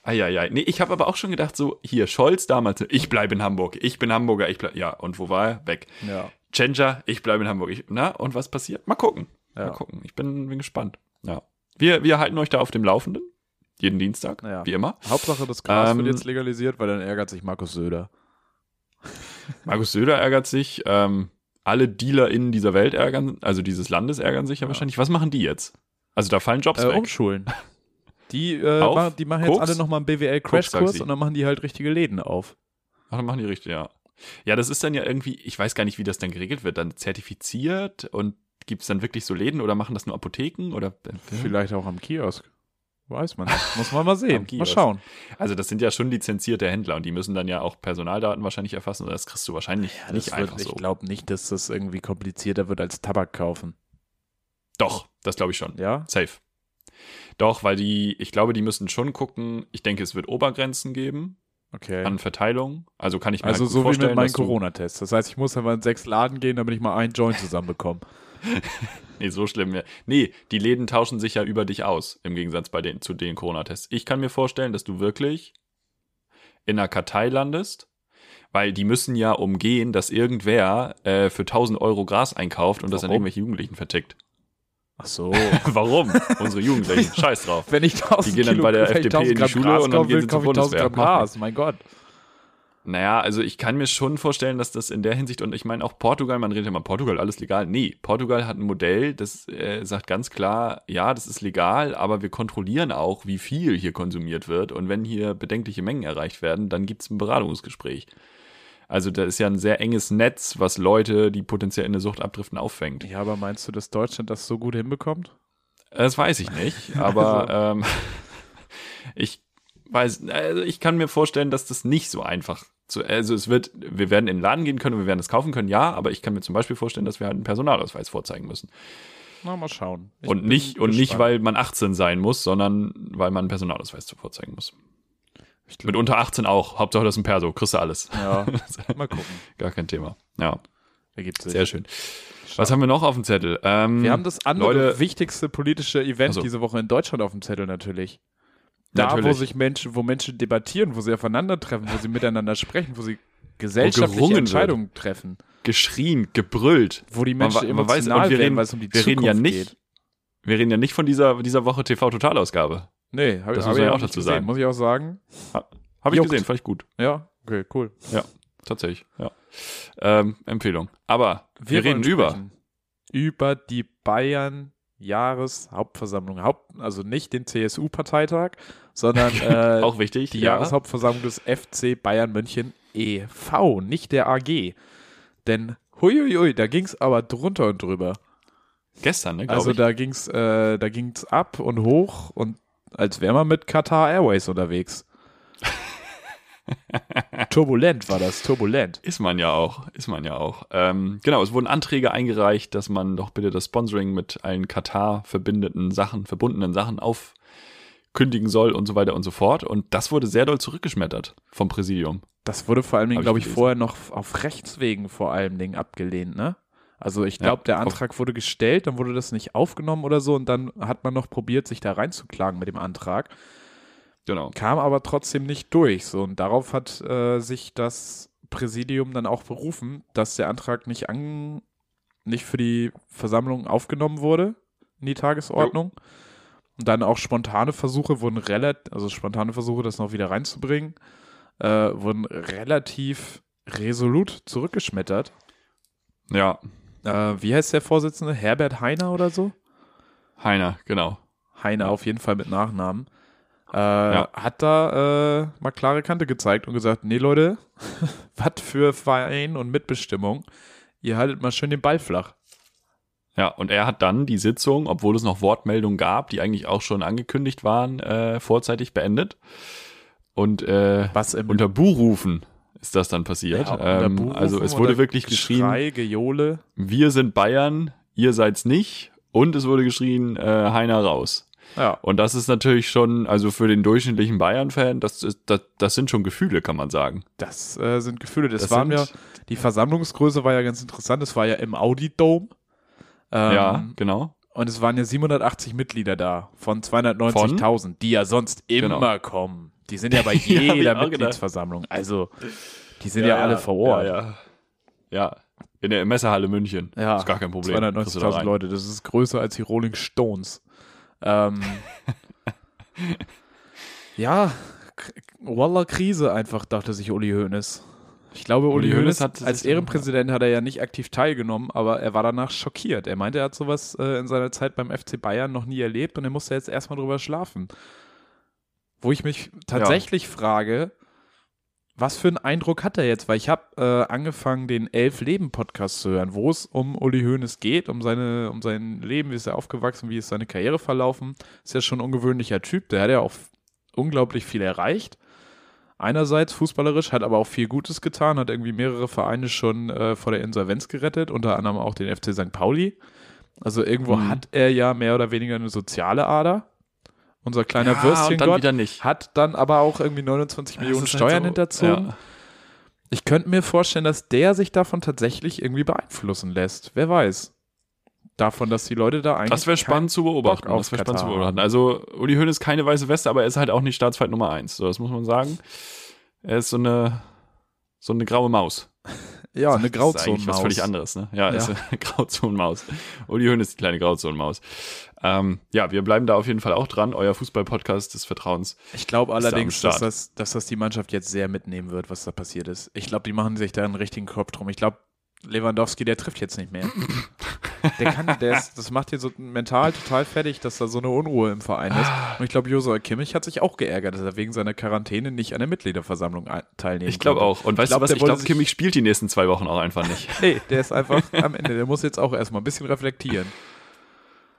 Speaker 1: Eieiei. Nee, ich habe aber auch schon gedacht, so, hier, Scholz damals, ich bleibe in Hamburg. Ich bin Hamburger, ich bleib. Ja, und wo war er? Weg.
Speaker 2: ja.
Speaker 1: Chenja, ich bleibe in Hamburg. Ich, na, und was passiert? Mal gucken.
Speaker 2: Ja.
Speaker 1: Mal gucken. Ich bin, bin gespannt. Ja. Wir, wir halten euch da auf dem Laufenden. Jeden Dienstag,
Speaker 2: Ja.
Speaker 1: wie immer.
Speaker 2: Hauptsache das Gras
Speaker 1: Ähm,
Speaker 2: wird jetzt legalisiert, weil dann ärgert sich Markus Söder.
Speaker 1: Markus Söder ärgert sich. Ähm, alle DealerInnen dieser Welt ärgern, also dieses Landes ärgern sich ja, wahrscheinlich. Was machen die jetzt? Also da fallen Jobs
Speaker 2: Äh,
Speaker 1: weg.
Speaker 2: umschulen. *laughs* Die, äh, machen, die machen jetzt
Speaker 1: Koks?
Speaker 2: alle nochmal einen BWL-Crashkurs und dann machen die halt richtige Läden auf.
Speaker 1: Ach, dann machen die richtig, ja. Ja, das ist dann ja irgendwie, ich weiß gar nicht, wie das dann geregelt wird, dann zertifiziert und gibt es dann wirklich so Läden oder machen das nur Apotheken oder
Speaker 2: Vielleicht auch am Kiosk. Weiß man nicht. Muss man mal sehen. Mal schauen.
Speaker 1: Also das sind ja schon lizenzierte Händler und die müssen dann ja auch Personaldaten wahrscheinlich erfassen das kriegst du wahrscheinlich nicht
Speaker 2: Das
Speaker 1: einfach
Speaker 2: wird,
Speaker 1: so.
Speaker 2: Ich glaube nicht, dass das irgendwie komplizierter wird als Tabak kaufen.
Speaker 1: Doch, das glaube ich schon.
Speaker 2: Ja?
Speaker 1: Safe. Doch, weil die, ich glaube, die müssen schon gucken, ich denke, es wird Obergrenzen geben
Speaker 2: Okay.
Speaker 1: an Verteilung. Also kann ich mir
Speaker 2: also
Speaker 1: halt
Speaker 2: so wie mit meinem Corona-Test. Das heißt, ich muss mal in sechs Laden gehen, damit ich mal einen Joint zusammenbekomme. *laughs*
Speaker 1: Nee, so schlimm. Nee, die Läden tauschen sich ja über dich aus, im Gegensatz bei den, zu den Corona-Tests. Ich kann mir vorstellen, dass du wirklich in einer Kartei landest, weil die müssen ja umgehen, dass irgendwer äh, für 1000 Euro Gras einkauft und das an
Speaker 2: Warum?
Speaker 1: irgendwelche Jugendlichen vertickt.
Speaker 2: Ach so. *laughs*
Speaker 1: Warum? Unsere Jugendlichen. *laughs* Scheiß drauf.
Speaker 2: Wenn ich 1000
Speaker 1: Die gehen dann
Speaker 2: Kilo,
Speaker 1: bei der FDP in die
Speaker 2: 1000 Gramm
Speaker 1: Schule
Speaker 2: Gras
Speaker 1: und dann gehen
Speaker 2: will,
Speaker 1: sie zur
Speaker 2: kaufe ich 1000
Speaker 1: Bundeswehr.
Speaker 2: Gras. Mein Gott.
Speaker 1: Naja, also ich kann mir schon vorstellen, dass das in der Hinsicht, und ich meine auch Portugal, man redet immer Portugal, alles legal. Nee, Portugal hat ein Modell, das äh, sagt ganz klar, ja, das ist legal, aber wir kontrollieren auch, wie viel hier konsumiert wird. Und wenn hier bedenkliche Mengen erreicht werden, dann gibt es ein Beratungsgespräch. Also da ist ja ein sehr enges Netz, was Leute, die potenziell in eine Sucht abdriften, auffängt.
Speaker 2: Ja, aber meinst du, dass Deutschland das so gut hinbekommt?
Speaker 1: Das weiß ich nicht, *laughs* aber ähm, *laughs* ich weiß, also ich kann mir vorstellen, dass das nicht so einfach zu, also es wird, wir werden in den Laden gehen können, wir werden es kaufen können, ja, aber ich kann mir zum Beispiel vorstellen, dass wir halt einen Personalausweis vorzeigen müssen.
Speaker 2: Na, mal schauen. Ich
Speaker 1: und nicht, und nicht,
Speaker 2: gespannt.
Speaker 1: weil man 18 sein muss, sondern weil man einen Personalausweis vorzeigen muss.
Speaker 2: Glaub-
Speaker 1: Mit unter 18 auch. Hauptsache das ist ein Perso, kriegst du alles.
Speaker 2: Ja, *laughs* mal gucken.
Speaker 1: Gar kein Thema. Ja,
Speaker 2: Ergibt sich.
Speaker 1: sehr schön. Was haben wir noch auf dem Zettel? Ähm,
Speaker 2: Wir haben das andere
Speaker 1: Leute-
Speaker 2: wichtigste politische Event
Speaker 1: Also.
Speaker 2: diese Woche in Deutschland auf dem Zettel natürlich. Da, wo
Speaker 1: Natürlich.
Speaker 2: sich Menschen, wo Menschen debattieren, wo sie aufeinandertreffen, wo sie miteinander sprechen, wo sie gesellschaftliche Entscheidungen treffen,
Speaker 1: geschrien, gebrüllt.
Speaker 2: wo die
Speaker 1: Man
Speaker 2: Menschen
Speaker 1: wa- man weiß-
Speaker 2: emotional
Speaker 1: und wir
Speaker 2: werden,
Speaker 1: reden-
Speaker 2: weil es um die
Speaker 1: wir
Speaker 2: Zukunft
Speaker 1: reden ja nicht,
Speaker 2: geht.
Speaker 1: wir reden ja nicht von dieser, dieser Woche TV-Totalausgabe.
Speaker 2: Nee, habe
Speaker 1: Das
Speaker 2: hab ich
Speaker 1: ja
Speaker 2: auch
Speaker 1: dazu
Speaker 2: gesehen,
Speaker 1: sagen.
Speaker 2: muss ich auch sagen.
Speaker 1: Habe ich
Speaker 2: Juckt.
Speaker 1: gesehen, fand ich gut.
Speaker 2: Ja, okay, cool.
Speaker 1: Tatsächlich, ja. Ähm, Empfehlung. Aber wir, reden
Speaker 2: wollen
Speaker 1: über.
Speaker 2: Über die Bayern Jahreshauptversammlung. Haupt, also nicht den CSU-Parteitag, sondern *laughs* äh,
Speaker 1: Auch wichtig.
Speaker 2: die
Speaker 1: ja.
Speaker 2: Jahreshauptversammlung des FC Bayern München e.V., nicht der AG. Denn huiuiui, da ging es aber drunter und drüber.
Speaker 1: Gestern, ne,
Speaker 2: Also
Speaker 1: ich.
Speaker 2: da ging's, äh, da ging's ab und hoch und als wäre man mit Qatar Airways unterwegs. turbulent war das, turbulent.
Speaker 1: Ist man ja auch, ist man ja auch. Ähm, genau, es wurden Anträge eingereicht, dass man doch bitte das Sponsoring mit allen Katar verbindenden Sachen, verbundenen Sachen aufkündigen soll und so weiter und so fort. Und das wurde sehr doll zurückgeschmettert vom Präsidium.
Speaker 2: Das wurde vor allen Dingen, glaube ich, vorher noch auf Rechtswegen vor allen Dingen abgelehnt, ne? Also ich glaube,
Speaker 1: Ja,
Speaker 2: der Antrag wurde gestellt, dann wurde das nicht aufgenommen oder so und dann hat man noch probiert, sich da reinzuklagen mit dem Antrag.
Speaker 1: Genau.
Speaker 2: kam aber trotzdem nicht durch. So, und darauf hat äh, sich das Präsidium dann auch berufen, dass der Antrag nicht an, nicht für die Versammlung aufgenommen wurde in die Tagesordnung. Und dann auch spontane Versuche wurden relativ, also spontane Versuche, das noch wieder reinzubringen, äh, wurden relativ resolut zurückgeschmettert.
Speaker 1: Ja,
Speaker 2: Äh, wie heißt der Vorsitzende? Herbert Heiner oder so?
Speaker 1: Heiner, genau.
Speaker 2: Heiner auf jeden Fall mit Nachnamen, äh,
Speaker 1: Ja.
Speaker 2: hat da äh, mal klare Kante gezeigt und gesagt, nee Leute, *laughs* was für Verein und Mitbestimmung, ihr haltet mal schön den Ball flach.
Speaker 1: Ja, und er hat dann die Sitzung, obwohl es noch Wortmeldungen gab, die eigentlich auch schon angekündigt waren, äh, vorzeitig beendet. Und äh,
Speaker 2: Was im
Speaker 1: unter Buhrufen ist das dann passiert.
Speaker 2: ja,
Speaker 1: ähm, also es wurde wirklich geschrien,
Speaker 2: Geschrei, Gejohle.
Speaker 1: wir sind Bayern, ihr seid's nicht. Und es wurde geschrien, äh, Heiner raus.
Speaker 2: Ja,
Speaker 1: Und das ist natürlich schon, also für den durchschnittlichen Bayern-Fan, das, ist, das, das sind schon Gefühle, kann man sagen.
Speaker 2: das äh, sind Gefühle. Das,
Speaker 1: Das
Speaker 2: waren ja, die Versammlungsgröße war ja ganz interessant. Es war ja im Audi Dome. Ähm,
Speaker 1: ja, genau.
Speaker 2: Und es waren ja 780 Mitglieder da von 290.000, die ja sonst immer
Speaker 1: Genau.
Speaker 2: kommen. Die sind ja bei *laughs*
Speaker 1: Ja,
Speaker 2: jeder. Mitgliedsversammlung. Also, die sind ja, alle vor Ort.
Speaker 1: Ja, ja. ja, in der Messehalle München.
Speaker 2: Ja,
Speaker 1: ist gar kein Problem. Kriegst du da
Speaker 2: 290.000
Speaker 1: rein.
Speaker 2: Leute, das ist größer als die Rolling Stones. Ähm, *laughs* ja, Wallah Krise einfach, dachte sich Uli Hoeneß. Ich glaube, Uli,
Speaker 1: Uli Hoeneß hat
Speaker 2: als Ehrenpräsident hat er ja nicht aktiv teilgenommen, aber er war danach schockiert. Er meinte, er hat sowas äh, in seiner Zeit beim FC Bayern noch nie erlebt und er musste jetzt erstmal drüber schlafen. Wo ich mich tatsächlich frage, was für einen Eindruck hat er jetzt? Weil ich habe äh, angefangen, den Elf Leben Podcast zu hören, wo es um Uli Hoeneß geht, um, seine, um sein Leben, wie ist er aufgewachsen, wie ist seine Karriere verlaufen. Ist ja schon ein ungewöhnlicher Typ, der hat ja auch unglaublich viel erreicht. Einerseits fußballerisch, hat aber auch viel Gutes getan, hat irgendwie mehrere Vereine schon äh, vor der Insolvenz gerettet, unter anderem auch den FC St. Pauli. Also irgendwo
Speaker 1: Mhm.
Speaker 2: hat er ja mehr oder weniger eine soziale Ader. Unser kleiner
Speaker 1: ja, dann
Speaker 2: Würstchengott
Speaker 1: nicht.
Speaker 2: hat dann aber auch irgendwie 29 Millionen
Speaker 1: Das ist
Speaker 2: Steuern
Speaker 1: halt so,
Speaker 2: hinterzogen.
Speaker 1: ja.
Speaker 2: Ich könnte mir vorstellen, dass der sich davon tatsächlich irgendwie beeinflussen lässt. Wer weiß. Davon, dass die Leute da eigentlich.
Speaker 1: Das wäre spannend zu beobachten. Das wäre spannend zu beobachten. Also, Uli Hoeneß ist keine weiße Weste, aber er ist halt auch nicht Staatsfeind Nummer eins. So, das muss man sagen. Er ist so eine, so eine graue Maus. *laughs*
Speaker 2: Ja, eine
Speaker 1: Das ist eigentlich
Speaker 2: Grauzone.
Speaker 1: was völlig anderes, ne? Ja,
Speaker 2: Ja.
Speaker 1: ist eine *laughs* Grauzonenmaus. Uli Hoeneß ist die kleine Grauzonenmaus. Ähm, ja, wir bleiben da auf jeden Fall auch dran. Euer Fußball-Podcast des Vertrauens.
Speaker 2: Ich glaube
Speaker 1: Ist da
Speaker 2: allerdings, dass das, dass das die Mannschaft jetzt sehr mitnehmen wird, was da passiert ist. Ich glaube, die machen sich da einen richtigen Kopf drum. Ich glaube, Lewandowski, der trifft jetzt nicht mehr. Der kann, der ist, das macht hier so mental total fertig, dass da so eine Unruhe im Verein ist. Und ich glaube, Josua Kimmich hat sich auch geärgert, dass er wegen seiner Quarantäne nicht an der Mitgliederversammlung teilnehmen
Speaker 1: Ich glaube auch. Und weißt
Speaker 2: glaub,
Speaker 1: du was? Ich glaube, Kimmich spielt die nächsten zwei Wochen auch einfach nicht. *laughs*
Speaker 2: Nee, der ist einfach am Ende. Der muss jetzt auch erstmal ein bisschen reflektieren.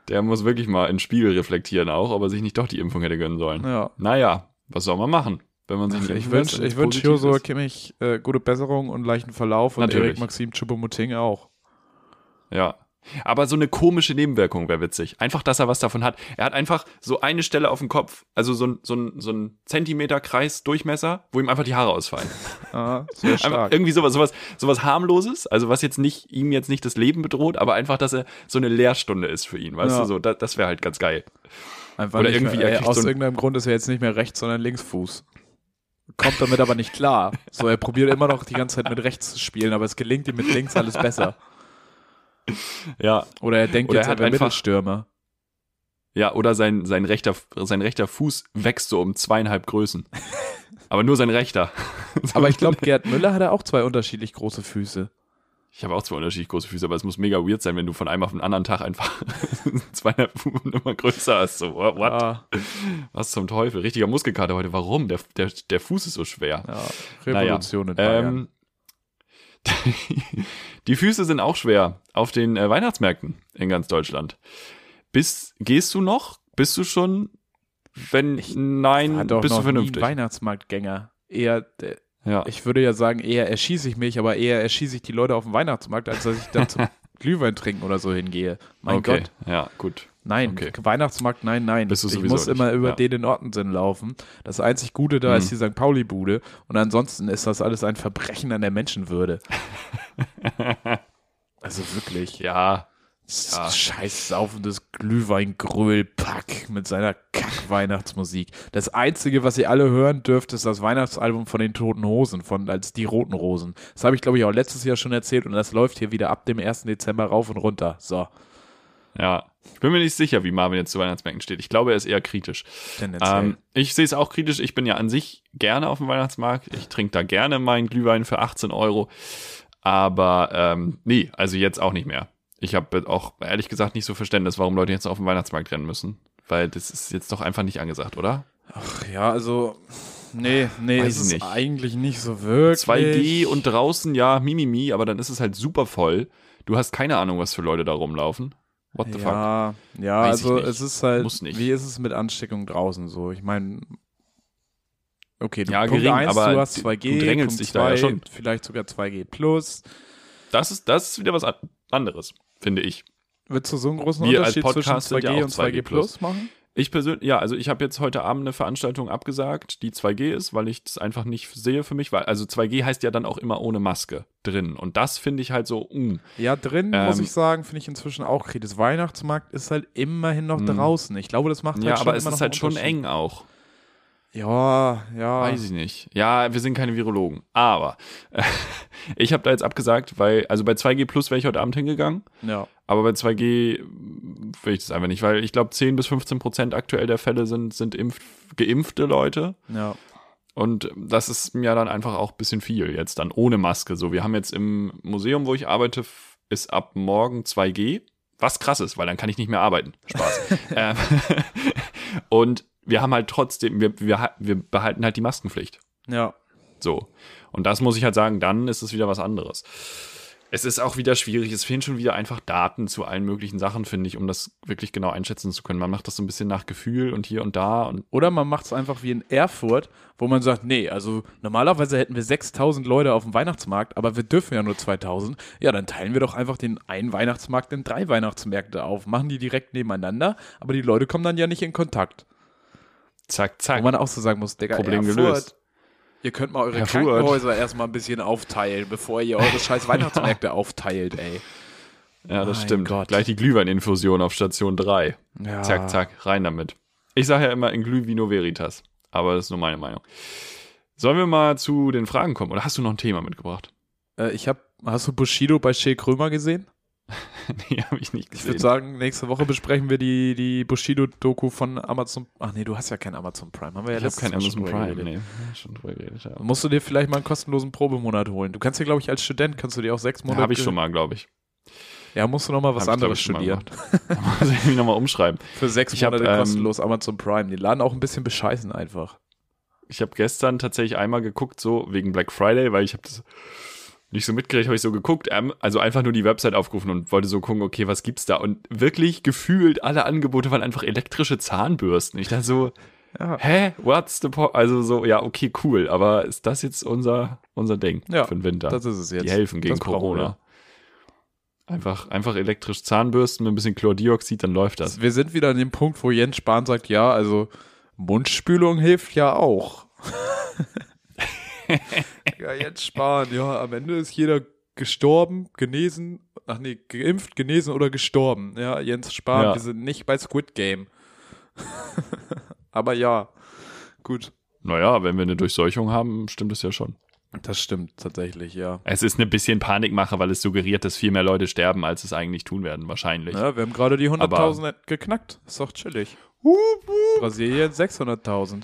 Speaker 1: Der muss wirklich mal in den Spiegel reflektieren auch, ob er sich nicht doch die Impfung hätte gönnen sollen.
Speaker 2: Ja.
Speaker 1: Naja, was soll man machen? Wenn man sich nicht
Speaker 2: Ich wünsche ich wünsch
Speaker 1: ist?
Speaker 2: Kimmich äh, gute Besserung und leichten Verlauf und
Speaker 1: Natürlich.
Speaker 2: Erik Maxim Choupo-Moting auch.
Speaker 1: Ja. Aber so eine komische Nebenwirkung wäre witzig. Einfach, dass er was davon hat. Er hat einfach so eine Stelle auf dem Kopf, also so ein, so ein, so ein Zentimeter Kreis Durchmesser, wo ihm einfach die Haare ausfallen. *laughs*
Speaker 2: Ah, sehr
Speaker 1: Einfach
Speaker 2: stark.
Speaker 1: irgendwie sowas, sowas, sowas harmloses, also was jetzt nicht, ihm jetzt nicht das Leben bedroht, aber einfach, dass er so eine Lehrstunde ist für ihn, weißt
Speaker 2: Ja.
Speaker 1: du, so, das, das wäre halt ganz geil.
Speaker 2: Einfach
Speaker 1: Oder irgendwie,
Speaker 2: mehr,
Speaker 1: kriegt
Speaker 2: aus
Speaker 1: so ein-
Speaker 2: irgendeinem Grund ist er jetzt nicht mehr rechts, sondern linksfuß. Kommt damit aber nicht klar. So, er probiert immer noch die ganze Zeit mit rechts zu spielen, aber es gelingt ihm mit links alles besser.
Speaker 1: Ja,
Speaker 2: Oder er denkt
Speaker 1: Oder
Speaker 2: jetzt,
Speaker 1: er hat einfach-
Speaker 2: Mittelstürmer.
Speaker 1: ja, oder sein, sein rechter, sein rechter Fuß wächst so um zweieinhalb Größen. aber nur sein rechter. *laughs*
Speaker 2: Aber ich glaube, Gerd Müller hatte auch zwei unterschiedlich große Füße.
Speaker 1: Ich habe auch zwei unterschiedlich große Füße, aber es muss mega weird sein, wenn du von einem auf den anderen Tag einfach *laughs* zweieinhalb Fuß immer größer hast. So, what?
Speaker 2: Ah,
Speaker 1: Was zum Teufel? Richtiger Muskelkater heute. Warum? Der, der, der Fuß ist so schwer.
Speaker 2: ja, Revolution in
Speaker 1: Naja,
Speaker 2: Bayern.
Speaker 1: ähm, *laughs* die Füße sind auch schwer auf den äh, Weihnachtsmärkten in ganz Deutschland. Bist, gehst du noch? Bist du schon? Wenn nein,
Speaker 2: War doch
Speaker 1: bist du vernünftig.
Speaker 2: nie ein Weihnachtsmarktgänger. Eher, der-
Speaker 1: Ja.
Speaker 2: ich würde ja sagen, eher erschieße ich mich, aber eher erschieße ich die Leute auf dem Weihnachtsmarkt, als dass ich da zum *laughs* Glühwein trinken oder so hingehe. Mein
Speaker 1: okay.
Speaker 2: Gott.
Speaker 1: Ja, gut.
Speaker 2: Nein,
Speaker 1: Okay.
Speaker 2: Weihnachtsmarkt, nein, nein.
Speaker 1: Bist du
Speaker 2: ich muss
Speaker 1: nicht,
Speaker 2: immer über
Speaker 1: ja.
Speaker 2: den in Ortensinn laufen. Das einzig Gute da
Speaker 1: Mhm.
Speaker 2: ist die St. Pauli-Bude und ansonsten ist das alles ein Verbrechen an der Menschenwürde. *laughs* also wirklich.
Speaker 1: Ja. Ja.
Speaker 2: Scheiß saufendes Glühwein-Gröl-Pack mit seiner Kack-Weihnachtsmusik. Das Einzige, was ihr alle hören dürft, ist das Weihnachtsalbum von den Toten Hosen, von als die Roten Rosen. Das habe ich, glaube ich, auch letztes Jahr schon erzählt und das läuft hier wieder ab dem 1. Dezember rauf und runter. So,
Speaker 1: Ja. Ich bin mir nicht sicher, wie Marvin jetzt zu Weihnachtsmärkten steht. Ich glaube, er ist eher kritisch. Ähm, ich sehe es auch kritisch. Ich bin ja an sich gerne auf dem Weihnachtsmarkt. Ich trinke da gerne meinen Glühwein für 18 Euro. Aber ähm, nee, also jetzt auch nicht mehr. Ich habe auch ehrlich gesagt nicht so Verständnis, warum Leute jetzt auf den Weihnachtsmarkt rennen müssen. Weil das ist jetzt doch einfach nicht angesagt, oder?
Speaker 2: Ach ja, also. Nee, nee,
Speaker 1: Weiß
Speaker 2: ist
Speaker 1: nicht.
Speaker 2: eigentlich nicht so wirklich.
Speaker 1: 2G und draußen, ja, Mimimi, aber dann ist es halt super voll. Du hast keine Ahnung, was für Leute da rumlaufen. What the fuck?
Speaker 2: Ja, ja
Speaker 1: Weiß
Speaker 2: also es ist halt,
Speaker 1: Muss nicht.
Speaker 2: wie ist es mit Ansteckung draußen so? Ich meine, okay, du,
Speaker 1: Ja,
Speaker 2: Punkt
Speaker 1: gering,
Speaker 2: eins,
Speaker 1: aber
Speaker 2: du hast
Speaker 1: du
Speaker 2: 2G,
Speaker 1: drängelst
Speaker 2: Punkt
Speaker 1: dich da ja schon.
Speaker 2: vielleicht sogar 2G plus.
Speaker 1: Das ist, das ist wieder was an- anderes, finde ich.
Speaker 2: Willst du so einen großen
Speaker 1: Wir
Speaker 2: Unterschied zwischen
Speaker 1: Podcast sind
Speaker 2: 2G
Speaker 1: ja
Speaker 2: und 2G plus machen?
Speaker 1: Ich persönlich, ja, also ich habe jetzt heute Abend eine Veranstaltung abgesagt, die 2G ist, weil ich das einfach nicht sehe für mich, weil also 2G heißt ja dann auch immer ohne Maske drin und das finde ich halt so, mm,
Speaker 2: Ja, drin
Speaker 1: Ähm,
Speaker 2: muss ich sagen, finde ich inzwischen auch kritisch. Weihnachtsmarkt ist halt immerhin noch
Speaker 1: Hm.
Speaker 2: draußen. Ich glaube, das macht halt
Speaker 1: ja,
Speaker 2: schon
Speaker 1: aber es ist
Speaker 2: noch
Speaker 1: halt schon eng auch.
Speaker 2: Ja, ja.
Speaker 1: Weiß ich nicht. Ja, wir sind keine Virologen, aber äh, *laughs* ich habe da jetzt abgesagt, weil also bei 2G Plus wäre ich heute Abend hingegangen,
Speaker 2: Ja.
Speaker 1: aber bei 2G will ich das einfach nicht, weil ich glaube 10 bis 15 Prozent aktuell der Fälle sind sind impf geimpfte Leute.
Speaker 2: Ja.
Speaker 1: Und das ist mir dann einfach auch ein bisschen viel jetzt dann ohne Maske. So, wir haben jetzt im Museum, wo ich arbeite, ist ab morgen 2G. Was krass ist, weil dann kann ich nicht mehr arbeiten. Spaß. *laughs* ähm, *laughs* und wir haben halt trotzdem, wir, wir, wir behalten halt die Maskenpflicht.
Speaker 2: Ja.
Speaker 1: So. Und das muss ich halt sagen, dann ist es wieder was anderes. Es ist auch wieder schwierig. Es fehlen schon wieder einfach Daten zu allen möglichen Sachen, finde ich, um das wirklich genau einschätzen zu können. Man macht das so ein bisschen nach Gefühl und hier und da und
Speaker 2: Oder man macht es einfach wie in Erfurt, wo man sagt, nee, also normalerweise hätten wir 6000 Leute auf dem Weihnachtsmarkt, aber wir dürfen ja nur 2000. Ja, dann teilen wir doch einfach den einen Weihnachtsmarkt in drei Weihnachtsmärkte auf, machen die direkt nebeneinander, aber die Leute kommen dann ja nicht in Kontakt.
Speaker 1: Zack,
Speaker 2: Wo
Speaker 1: zack.
Speaker 2: man auch so sagen muss, Digga,
Speaker 1: Problem
Speaker 2: Erfurt,
Speaker 1: gelöst.
Speaker 2: Ihr könnt mal eure
Speaker 1: Erfurt.
Speaker 2: Krankenhäuser erstmal ein bisschen aufteilen, bevor ihr eure scheiß *laughs* *laughs* Weihnachtsmärkte aufteilt, ey.
Speaker 1: Ja, das
Speaker 2: Mein
Speaker 1: stimmt.
Speaker 2: Gott.
Speaker 1: Gleich die Glühweininfusion auf Station 3.
Speaker 2: Ja.
Speaker 1: Zack, zack, rein damit. Ich sage ja immer in Glühvino Veritas. Aber das ist nur meine Meinung. Sollen wir mal zu den Fragen kommen? Oder hast du noch ein Thema mitgebracht?
Speaker 2: Äh, ich hab, hast du Bushido bei Shea Krömer gesehen? *laughs*
Speaker 1: nee, habe ich nicht
Speaker 2: Ich
Speaker 1: gesehen.
Speaker 2: würde sagen, nächste Woche besprechen wir die, die Bushido-Doku von Amazon. Ach nee, du hast ja kein Amazon Prime. Haben wir ja
Speaker 1: ich habe kein Amazon Prime.
Speaker 2: geredet.
Speaker 1: Nee, schon drüber geredet. Ja.
Speaker 2: Musst du dir vielleicht mal einen kostenlosen Probemonat holen. Du kannst dir, glaube ich, als Student kannst du dir auch sechs Monate.
Speaker 1: Habe ich schon mal, glaube ich.
Speaker 2: Ja, musst du nochmal was
Speaker 1: Hab ich,
Speaker 2: anderes
Speaker 1: ich, mal
Speaker 2: studieren. *laughs*
Speaker 1: Muss ich mich nochmal umschreiben.
Speaker 2: Für sechs
Speaker 1: Ich hab,
Speaker 2: Monate
Speaker 1: ähm,
Speaker 2: kostenlos Amazon Prime. Die laden auch ein bisschen bescheißen einfach.
Speaker 1: Ich habe gestern tatsächlich einmal geguckt, so wegen Black Friday, weil ich habe das nicht so mitgekriegt, habe ich so geguckt, ähm, also einfach nur die Website aufgerufen und wollte so gucken, okay, was gibt's da? Und wirklich gefühlt alle Angebote waren einfach elektrische Zahnbürsten. Ich dachte so,
Speaker 2: Ja.
Speaker 1: hä, what's the po Also so, ja, okay, cool, aber ist das jetzt unser, unser Ding
Speaker 2: Ja,
Speaker 1: für den Winter?
Speaker 2: Das ist es jetzt.
Speaker 1: Die helfen gegen
Speaker 2: Das
Speaker 1: Corona. Einfach, einfach elektrisch Zahnbürsten mit ein bisschen Chlordioxid, dann läuft das.
Speaker 2: Wir sind wieder an dem Punkt, wo Jens Spahn sagt, ja, also Mundspülung hilft ja auch. *laughs* *laughs* ja, Jens Spahn, ja, am Ende ist jeder gestorben, genesen, ach nee, geimpft, genesen oder gestorben. Ja, Jens Spahn,
Speaker 1: Ja.
Speaker 2: wir sind nicht bei Squid Game. *laughs* Aber ja, gut.
Speaker 1: Naja, wenn wir eine Durchseuchung haben, stimmt es ja schon.
Speaker 2: Das stimmt tatsächlich, ja.
Speaker 1: Es ist eine bisschen Panikmache, weil es suggeriert, dass viel mehr Leute sterben, als es eigentlich tun werden, wahrscheinlich.
Speaker 2: ja wir haben gerade die 100.000 geknackt. Ist doch chillig. Brasilien 600.000.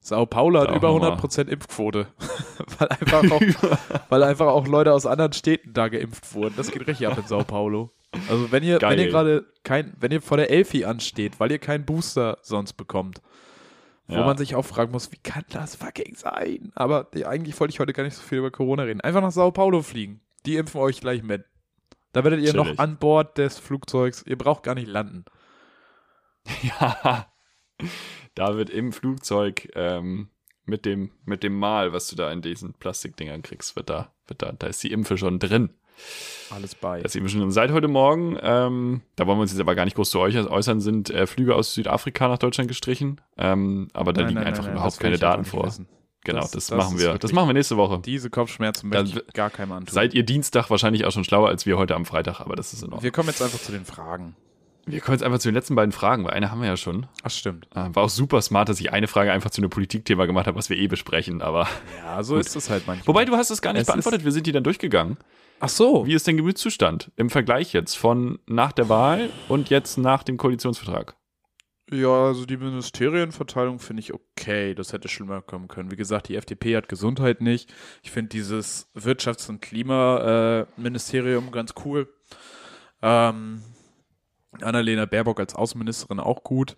Speaker 2: Sao Paulo hat über
Speaker 1: nochmal.
Speaker 2: 100% Impfquote. *laughs* weil, *laughs* einfach auch, weil einfach auch Leute aus anderen Städten da geimpft wurden. Das geht richtig ab in Sao Paulo. Also wenn ihr,
Speaker 1: Geil.
Speaker 2: wenn ihr gerade kein, wenn ihr vor der Elfi ansteht, weil ihr keinen Booster sonst bekommt, wo
Speaker 1: Ja.
Speaker 2: man sich auch fragen muss, wie kann das fucking sein? Aber eigentlich wollte ich heute gar nicht so viel über Corona reden. Einfach nach Sao Paulo fliegen. Die impfen euch gleich mit. Da werdet ihr noch
Speaker 1: Chillig.
Speaker 2: an Bord des Flugzeugs, ihr braucht gar nicht landen. *laughs*
Speaker 1: Ja, da wird im Flugzeug ähm, mit, dem, mit dem Mal, was du da in diesen Plastikdingern kriegst, wird da, wird da, da ist die Impfe schon drin.
Speaker 2: Alles bei.
Speaker 1: Da ist die Impfe schon. Seit heute Morgen, ähm, da wollen wir uns jetzt aber gar nicht groß zu euch äußern, sind äh, Flüge aus Südafrika nach Deutschland gestrichen. Ähm, aber da
Speaker 2: Nein,
Speaker 1: liegen
Speaker 2: nein,
Speaker 1: einfach
Speaker 2: nein,
Speaker 1: überhaupt
Speaker 2: das
Speaker 1: keine Daten vor.
Speaker 2: wissen.
Speaker 1: Genau,
Speaker 2: Das-
Speaker 1: das,
Speaker 2: das
Speaker 1: machen wir. Das machen wir nächste Woche.
Speaker 2: Diese Kopfschmerzen
Speaker 1: Dann
Speaker 2: möchte ich gar keinem antun.
Speaker 1: Seid ihr Dienstag wahrscheinlich auch schon schlauer als wir heute am Freitag, aber das ist in Ordnung.
Speaker 2: Wir kommen jetzt einfach zu den Fragen.
Speaker 1: Wir kommen jetzt einfach zu den letzten beiden Fragen, weil eine haben wir ja schon.
Speaker 2: Ach, stimmt.
Speaker 1: Äh, War auch super smart, dass ich eine Frage einfach zu einem Politikthema gemacht habe, was wir eh besprechen, aber.
Speaker 2: Ja, so *laughs* ist es halt manchmal.
Speaker 1: Wobei, du hast es gar nicht
Speaker 2: Es
Speaker 1: beantwortet, wir sind die dann durchgegangen.
Speaker 2: Ach so.
Speaker 1: Wie ist dein Gemütszustand im Vergleich jetzt von nach der Wahl und jetzt nach dem Koalitionsvertrag?
Speaker 2: Ja, also die Ministerienverteilung finde ich okay. Das hätte schlimmer kommen können. Wie gesagt, die FDP hat Gesundheit nicht. Ich finde dieses Wirtschafts- und Klimaministerium ganz cool. Ähm, Annalena Baerbock als Außenministerin auch gut.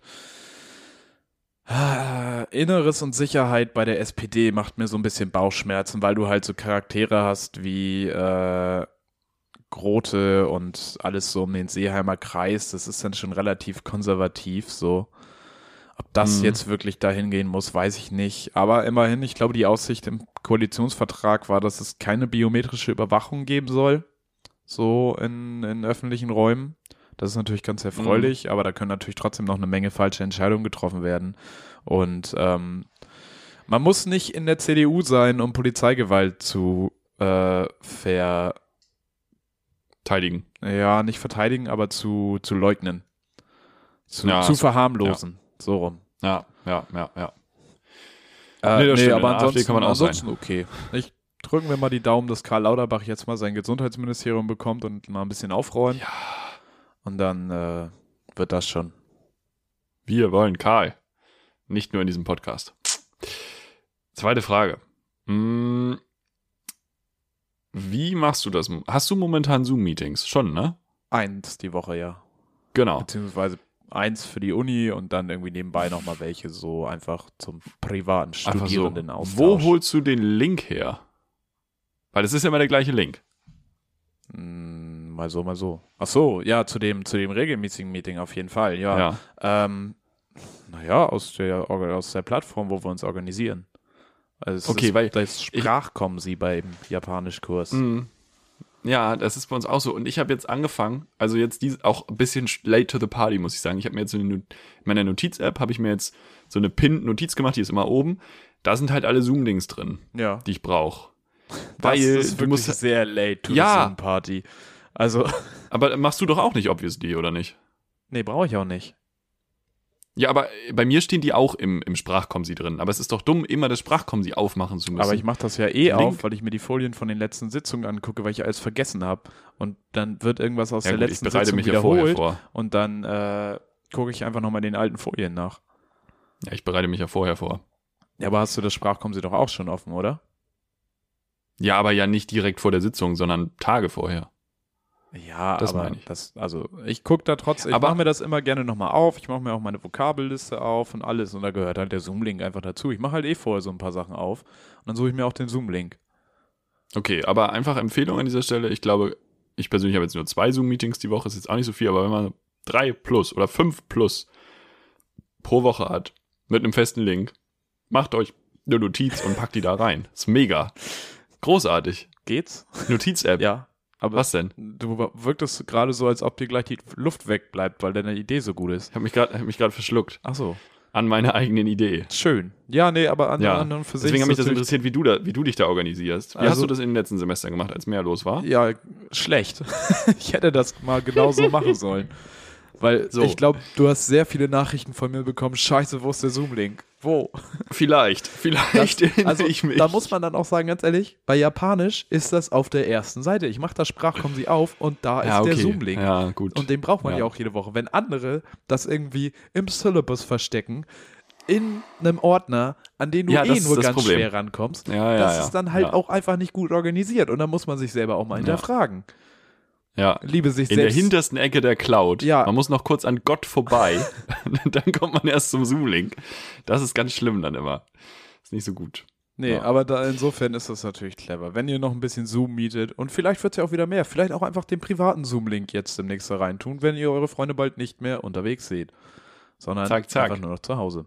Speaker 2: Ah, Inneres und Sicherheit bei der SPD macht mir so ein bisschen Bauchschmerzen, weil du halt so Charaktere hast wie äh, Grote und alles so um den Seeheimer Kreis. Das ist dann schon relativ konservativ so. Ob das
Speaker 1: Mhm.
Speaker 2: jetzt wirklich dahin gehen muss, weiß ich nicht. Aber immerhin, ich glaube, die Aussicht im Koalitionsvertrag war, dass es keine biometrische Überwachung geben soll. So in, in öffentlichen Räumen. Das ist natürlich ganz erfreulich, aber da können natürlich trotzdem noch eine Menge falsche Entscheidungen getroffen werden. Und ähm, man muss nicht in der CDU sein, um Polizeigewalt zu äh, ver,
Speaker 1: Teiligen.
Speaker 2: ja, nicht verteidigen, aber zu, zu leugnen. Zu,
Speaker 1: Ja,
Speaker 2: zu
Speaker 1: so-
Speaker 2: verharmlosen. So rum.
Speaker 1: Ja, ja, ja, ja.
Speaker 2: Äh,
Speaker 1: Nee. In
Speaker 2: aber ansonsten,
Speaker 1: kann man auch sein.
Speaker 2: ansonsten okay. Ich drücken wir mal die Daumen, dass Karl Lauterbach jetzt mal sein Gesundheitsministerium bekommt und mal ein bisschen aufräumt.
Speaker 1: Ja.
Speaker 2: Und dann äh, wird das schon.
Speaker 1: Wir wollen Karl. Nicht nur in diesem Podcast. Zweite Frage. Hm, Wie machst du das? Hast du momentan Zoom-Meetings? Schon, ne?
Speaker 2: Eins die Woche, ja.
Speaker 1: Genau.
Speaker 2: Beziehungsweise eins für die Uni und dann irgendwie nebenbei nochmal welche so einfach zum privaten
Speaker 1: Einfach so.
Speaker 2: Studierenden Austausch.
Speaker 1: Wo holst du den Link her? Weil es ist ja immer der gleiche Link.
Speaker 2: Mm, mal so, mal so. Ach so, ja, zu dem, zu dem regelmäßigen Meeting auf jeden Fall, ja.
Speaker 1: Ja.
Speaker 2: Ähm, naja, aus der, aus der Plattform, wo wir uns organisieren. Also
Speaker 1: Okay,
Speaker 2: ist,
Speaker 1: weil
Speaker 2: das Sprachkommen sie beim Japanischkurs.
Speaker 1: Mhm. Ja, das ist bei uns auch so. Und ich habe jetzt angefangen, also jetzt dies, auch ein bisschen late to the party, muss ich sagen. Ich habe mir jetzt so eine, Not- in meiner Notiz-App habe ich mir jetzt so eine Pin-Notiz gemacht, die ist immer oben. Da sind halt alle Zoom-Dings drin,
Speaker 2: Ja.
Speaker 1: die ich brauche.
Speaker 2: Das
Speaker 1: Weil
Speaker 2: ist
Speaker 1: du
Speaker 2: wirklich
Speaker 1: musst,
Speaker 2: sehr late to
Speaker 1: Ja.
Speaker 2: the Zoom Party. Also, *laughs*
Speaker 1: aber machst du doch auch nicht, obviously, oder nicht?
Speaker 2: nee, brauche ich auch nicht.
Speaker 1: Ja, aber bei mir stehen die auch im, im Sprachkomsi drin. Aber es ist doch dumm, immer das Sprachkomsi aufmachen zu müssen.
Speaker 2: Aber ich mache das ja eh
Speaker 1: Link.
Speaker 2: auf, weil ich mir die Folien von den letzten Sitzungen angucke, weil ich alles vergessen habe. Und dann wird irgendwas aus
Speaker 1: ja,
Speaker 2: der
Speaker 1: gut, ich
Speaker 2: letzten
Speaker 1: bereite
Speaker 2: Sitzung
Speaker 1: mich ja vorher
Speaker 2: wiederholt
Speaker 1: vor.
Speaker 2: und dann äh, gucke ich einfach nochmal den alten Folien nach.
Speaker 1: Ja, ich bereite mich ja vorher vor.
Speaker 2: Ja, aber hast du das Sprachkommen sie doch auch schon offen, oder?
Speaker 1: Ja, aber ja nicht direkt vor der Sitzung, sondern Tage vorher.
Speaker 2: Ja,
Speaker 1: Das
Speaker 2: aber
Speaker 1: meine ich.
Speaker 2: das, also ich gucke da trotzdem, ich
Speaker 1: Aber-
Speaker 2: mache mir das immer gerne nochmal auf, ich mache mir auch meine Vokabelliste auf und alles und da gehört halt der Zoom-Link einfach dazu. Ich mache halt eh vorher so ein paar Sachen auf und dann suche ich mir auch den Zoom-Link.
Speaker 1: Okay, aber einfach Empfehlung an dieser Stelle. Ich glaube, ich persönlich habe jetzt nur zwei Zoom-Meetings die Woche, ist jetzt auch nicht so viel, aber wenn man drei plus oder fünf plus pro Woche hat, mit einem festen Link, macht euch eine Notiz und packt die da rein. Ist mega. Großartig.
Speaker 2: Geht's?
Speaker 1: Notiz-App.
Speaker 2: Ja. Aber
Speaker 1: Was denn?
Speaker 2: du wirktest gerade so, als ob dir gleich die Luft wegbleibt, weil deine Idee so gut ist.
Speaker 1: Ich habe mich gerade hab mich gerade verschluckt
Speaker 2: Ach so.
Speaker 1: an meiner eigenen Idee.
Speaker 2: Schön. Ja, nee, aber an
Speaker 1: Ja,
Speaker 2: an und für
Speaker 1: Deswegen hat mich das interessiert, wie du, da, wie du dich da organisierst. Wie hast
Speaker 2: Also-
Speaker 1: du das in den letzten Semestern gemacht, als mehr los war?
Speaker 2: Ja, schlecht. *laughs* ich hätte das mal genau so machen sollen. *laughs* Weil
Speaker 1: So.
Speaker 2: ich glaube, du hast sehr viele Nachrichten von mir bekommen. Scheiße, wo ist der Zoom-Link? Wo?
Speaker 1: Vielleicht, vielleicht erinnere
Speaker 2: Also,
Speaker 1: ich mich.
Speaker 2: da muss man dann auch sagen, ganz ehrlich, bei Japanisch ist das auf der ersten Seite. Ich mache das Sprachkommen sie auf und da ist
Speaker 1: ja, okay.
Speaker 2: der Zoom-Link.
Speaker 1: Ja, gut.
Speaker 2: Und den braucht man ja.
Speaker 1: Ja.
Speaker 2: auch jede Woche. Wenn andere das irgendwie im Syllabus verstecken, in einem Ordner, an den du
Speaker 1: Ja,
Speaker 2: eh
Speaker 1: das ist
Speaker 2: nur
Speaker 1: das
Speaker 2: ganz
Speaker 1: Problem.
Speaker 2: schwer rankommst,
Speaker 1: ja, ja,
Speaker 2: das ist dann halt auch einfach nicht gut organisiert. Und dann muss man sich selber auch mal hinterfragen.
Speaker 1: Ja.
Speaker 2: Liebe sich
Speaker 1: In der
Speaker 2: selbst.
Speaker 1: hintersten Ecke der Cloud.
Speaker 2: Ja.
Speaker 1: Man muss noch kurz an Gott vorbei. *laughs* *laughs* dann kommt man erst zum Zoom-Link. Das ist ganz schlimm dann immer. Ist nicht so gut.
Speaker 2: Nee,
Speaker 1: Ja.
Speaker 2: aber da insofern ist das natürlich clever. Wenn ihr noch ein bisschen Zoom mietet und vielleicht wird es ja auch wieder mehr, vielleicht auch einfach den privaten Zoom-Link jetzt demnächst da reintun, wenn ihr eure Freunde bald nicht mehr unterwegs seht, sondern
Speaker 1: Zack, zack.
Speaker 2: einfach nur noch zu Hause.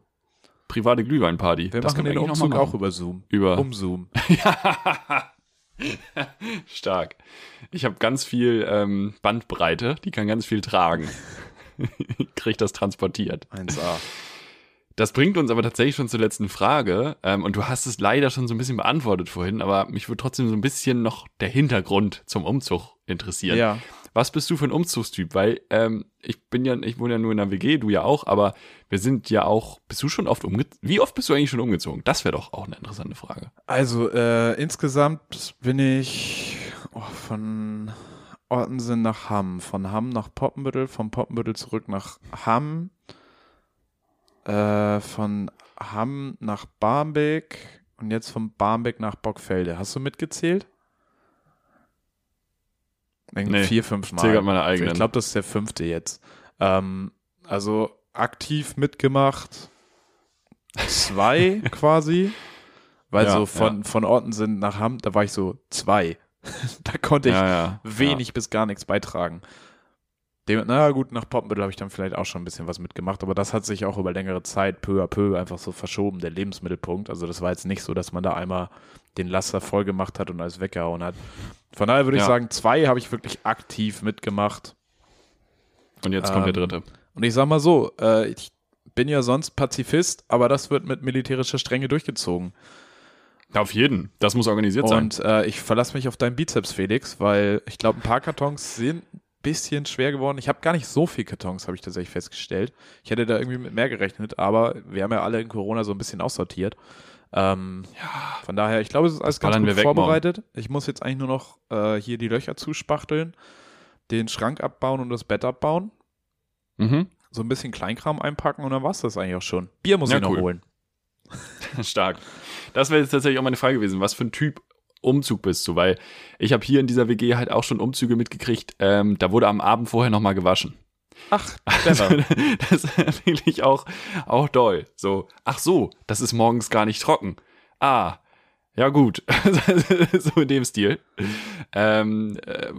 Speaker 1: Private Glühweinparty.
Speaker 2: Wir
Speaker 1: das
Speaker 2: machen
Speaker 1: können
Speaker 2: den Umzug auch über Zoom.
Speaker 1: Über.
Speaker 2: Um Zoom. *laughs* *laughs*
Speaker 1: Stark. Ich habe ganz viel ähm, Bandbreite, die kann ganz viel tragen. *laughs* Krieg das transportiert.
Speaker 2: 1A.
Speaker 1: Das bringt uns aber tatsächlich schon zur letzten Frage. Ähm, und du hast es leider schon so ein bisschen beantwortet vorhin, aber mich würde trotzdem so ein bisschen noch der Hintergrund zum Umzug interessieren.
Speaker 2: Ja.
Speaker 1: Was bist du für ein Umzugstyp? Weil ähm, ich bin ja, ich wohne ja nur in einer WG, du ja auch, aber wir sind ja auch. Bist du schon oft umgezogen? Wie oft bist du eigentlich schon umgezogen? Das wäre doch auch eine interessante Frage.
Speaker 2: Also, äh, insgesamt bin ich oh, von Ortensen nach Hamm, von Hamm nach Poppenbüttel, von Poppenbüttel zurück nach Hamm, äh, von Hamm nach Barmbek und jetzt von Barmbek nach Bockfelde. Hast du mitgezählt?
Speaker 1: Nee,
Speaker 2: vier, fünf Mal.
Speaker 1: zähl grad meine eigenen.
Speaker 2: Ich glaube, das ist der fünfte jetzt. Ähm, also aktiv mitgemacht zwei *laughs* quasi. Weil
Speaker 1: Ja,
Speaker 2: so von, von Ortensen nach Hamm, da war ich so zwei. *laughs* da konnte ich
Speaker 1: ja, ja.
Speaker 2: wenig bis gar nichts beitragen. Dem, na gut, nach Poppenbüttel habe ich dann vielleicht auch schon ein bisschen was mitgemacht, aber das hat sich auch über längere Zeit peu à peu einfach so verschoben, der Lebensmittelpunkt. Also das war jetzt nicht so, dass man da einmal den Laster voll gemacht hat und alles weggehauen hat. Von daher würde ich
Speaker 1: Ja.
Speaker 2: sagen, zwei habe ich wirklich aktiv mitgemacht.
Speaker 1: Und jetzt kommt der
Speaker 2: Ähm,
Speaker 1: dritte.
Speaker 2: Und ich sag mal so, äh, ich bin ja sonst Pazifist, aber das wird mit militärischer Strenge durchgezogen.
Speaker 1: Auf jeden. Das muss organisiert sein.
Speaker 2: Und äh, ich verlasse mich auf deinen Bizeps, Felix, weil ich glaube, ein paar Kartons sind ein bisschen schwer geworden. Ich habe gar nicht so viel Kartons, habe ich tatsächlich festgestellt. Ich hätte da irgendwie mit mehr gerechnet, aber wir haben ja alle in Corona so ein bisschen aussortiert. Ähm, Von daher, ich glaube, es ist alles ganz
Speaker 1: ballern
Speaker 2: gut
Speaker 1: weg morgen.
Speaker 2: vorbereitet. Ich muss jetzt eigentlich nur noch äh, hier die Löcher zuspachteln, den Schrank abbauen und das Bett abbauen.
Speaker 1: Mhm.
Speaker 2: So ein bisschen Kleinkram einpacken und dann war es das eigentlich auch schon. Bier muss
Speaker 1: Ja,
Speaker 2: ich noch
Speaker 1: cool.
Speaker 2: holen. *laughs*
Speaker 1: Stark. Das wäre jetzt tatsächlich auch meine Frage gewesen. Was für ein Typ Umzug bist du? Weil ich habe hier in dieser WG halt auch schon Umzüge mitgekriegt. Ähm, da wurde am Abend vorher nochmal gewaschen.
Speaker 2: Ach,
Speaker 1: Also,
Speaker 2: clever. *laughs*
Speaker 1: das ist wirklich auch, auch doll. So, ach so, das ist morgens gar nicht trocken. Ah, ja gut. *laughs* so in dem Stil. Ähm, äh,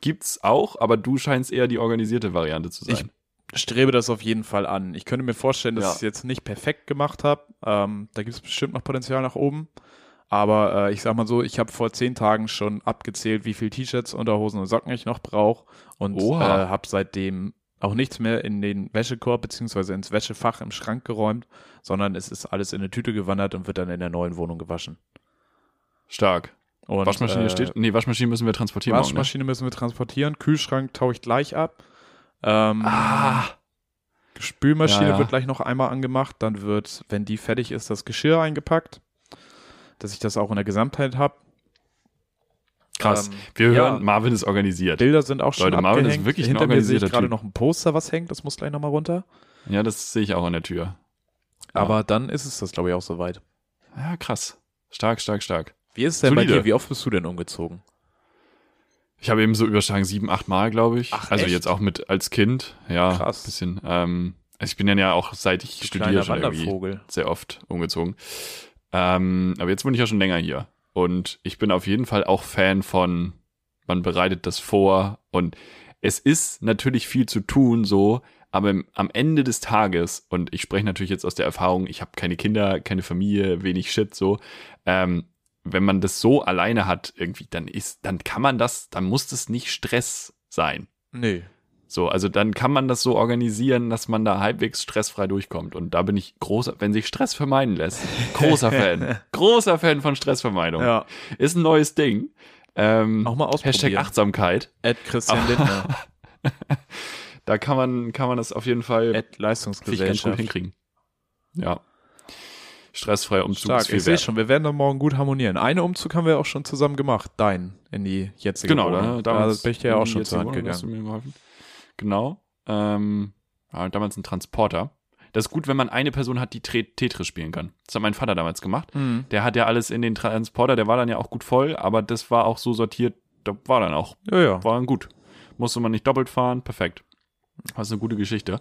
Speaker 1: gibt's auch, aber du scheinst eher die organisierte Variante zu sein.
Speaker 2: strebe das auf jeden Fall an. Ich könnte mir vorstellen, dass
Speaker 1: Ja.
Speaker 2: ich es jetzt nicht perfekt gemacht habe. Ähm, da gibt es bestimmt noch Potenzial nach oben. Aber äh, ich sag mal so, ich habe vor zehn Tagen schon abgezählt, wie viel T-Shirts, Unterhosen und Socken ich noch brauche. Und äh, habe seitdem auch nichts mehr in den Wäschekorb beziehungsweise ins Wäschefach im Schrank geräumt, sondern es ist alles in eine Tüte gewandert und wird dann in der neuen Wohnung gewaschen.
Speaker 1: Stark.
Speaker 2: Und,
Speaker 1: Waschmaschine
Speaker 2: äh,
Speaker 1: steht. Nee, Waschmaschine müssen wir transportieren. morgen, ne?
Speaker 2: Waschmaschine müssen wir transportieren, Kühlschrank taue ich gleich ab. Ähm?
Speaker 1: Ah,
Speaker 2: Spülmaschine
Speaker 1: Ja, ja.
Speaker 2: wird gleich noch einmal angemacht, dann wird, wenn die fertig ist, das Geschirr eingepackt, dass ich das auch in der Gesamtheit habe.
Speaker 1: Krass.
Speaker 2: Ähm,
Speaker 1: wir
Speaker 2: ja.
Speaker 1: hören, Marvin ist organisiert.
Speaker 2: Bilder sind auch schon
Speaker 1: Leute, Marvin ist
Speaker 2: abgehängt.
Speaker 1: wirklich ein
Speaker 2: Hinter mir sehe ich gerade noch ein Poster, was hängt, das muss gleich nochmal runter.
Speaker 1: Ja, das sehe ich auch an der Tür. Ja.
Speaker 2: Aber dann ist es das, glaube ich, auch soweit.
Speaker 1: Ja, krass. Stark, stark, stark.
Speaker 2: Wie ist es denn bei
Speaker 1: Solide.
Speaker 2: dir? Wie oft bist du denn umgezogen?
Speaker 1: Ich habe eben so überschlagen sieben, acht Mal, glaube ich.
Speaker 2: Ach,
Speaker 1: also
Speaker 2: echt?
Speaker 1: jetzt auch mit als Kind. Ja,
Speaker 2: Krass.
Speaker 1: bisschen. Ähm, also ich bin dann ja auch, seit ich
Speaker 2: Du
Speaker 1: studiere, schon irgendwie sehr oft umgezogen. Ähm, aber jetzt bin ich ja schon länger hier. Und ich bin auf jeden Fall auch Fan von, man bereitet das vor und es ist natürlich viel zu tun, so, aber im, am Ende des Tages, und ich spreche natürlich jetzt aus der Erfahrung, ich habe keine Kinder, keine Familie, wenig Shit, so, ähm, wenn man das so alleine hat, irgendwie, dann ist, dann kann man das, dann muss das nicht Stress sein.
Speaker 2: Nee.
Speaker 1: So, also dann kann man das so organisieren, dass man da halbwegs stressfrei durchkommt. Und da bin ich großer, wenn sich Stress vermeiden lässt, großer Fan. *laughs* großer Fan von Stressvermeidung.
Speaker 2: Ja.
Speaker 1: Ist ein neues Ding. Ähm,
Speaker 2: Auch mal
Speaker 1: Hashtag
Speaker 2: ausprobieren.
Speaker 1: Achtsamkeit.
Speaker 2: Ed Christian Lindner. *laughs*
Speaker 1: Da kann man, kann man das auf jeden Fall sich ganz gut
Speaker 2: Leistungsgesellschaft.
Speaker 1: hinkriegen. Ja. Stressfreier Umzug
Speaker 2: Stark,
Speaker 1: ist viel
Speaker 2: ich sehe schon, wir werden dann morgen gut harmonieren. Einen Umzug haben wir auch schon zusammen gemacht, dein, in die jetzige
Speaker 1: Genau,
Speaker 2: Wohnung.
Speaker 1: da,
Speaker 2: da bin ich dir ja auch schon zur Hand gegangen.
Speaker 1: Genau. Ähm, ja, damals ein Transporter. Das ist gut, wenn man eine Person hat, die Tetris spielen kann. Das hat mein Vater damals gemacht.
Speaker 2: Mhm.
Speaker 1: Der hat ja alles in den Transporter, der war dann ja auch gut voll, aber das war auch so sortiert, da war dann auch,
Speaker 2: Ja, ja.
Speaker 1: war dann gut. Musste man nicht doppelt fahren, perfekt. Das ist eine gute Geschichte.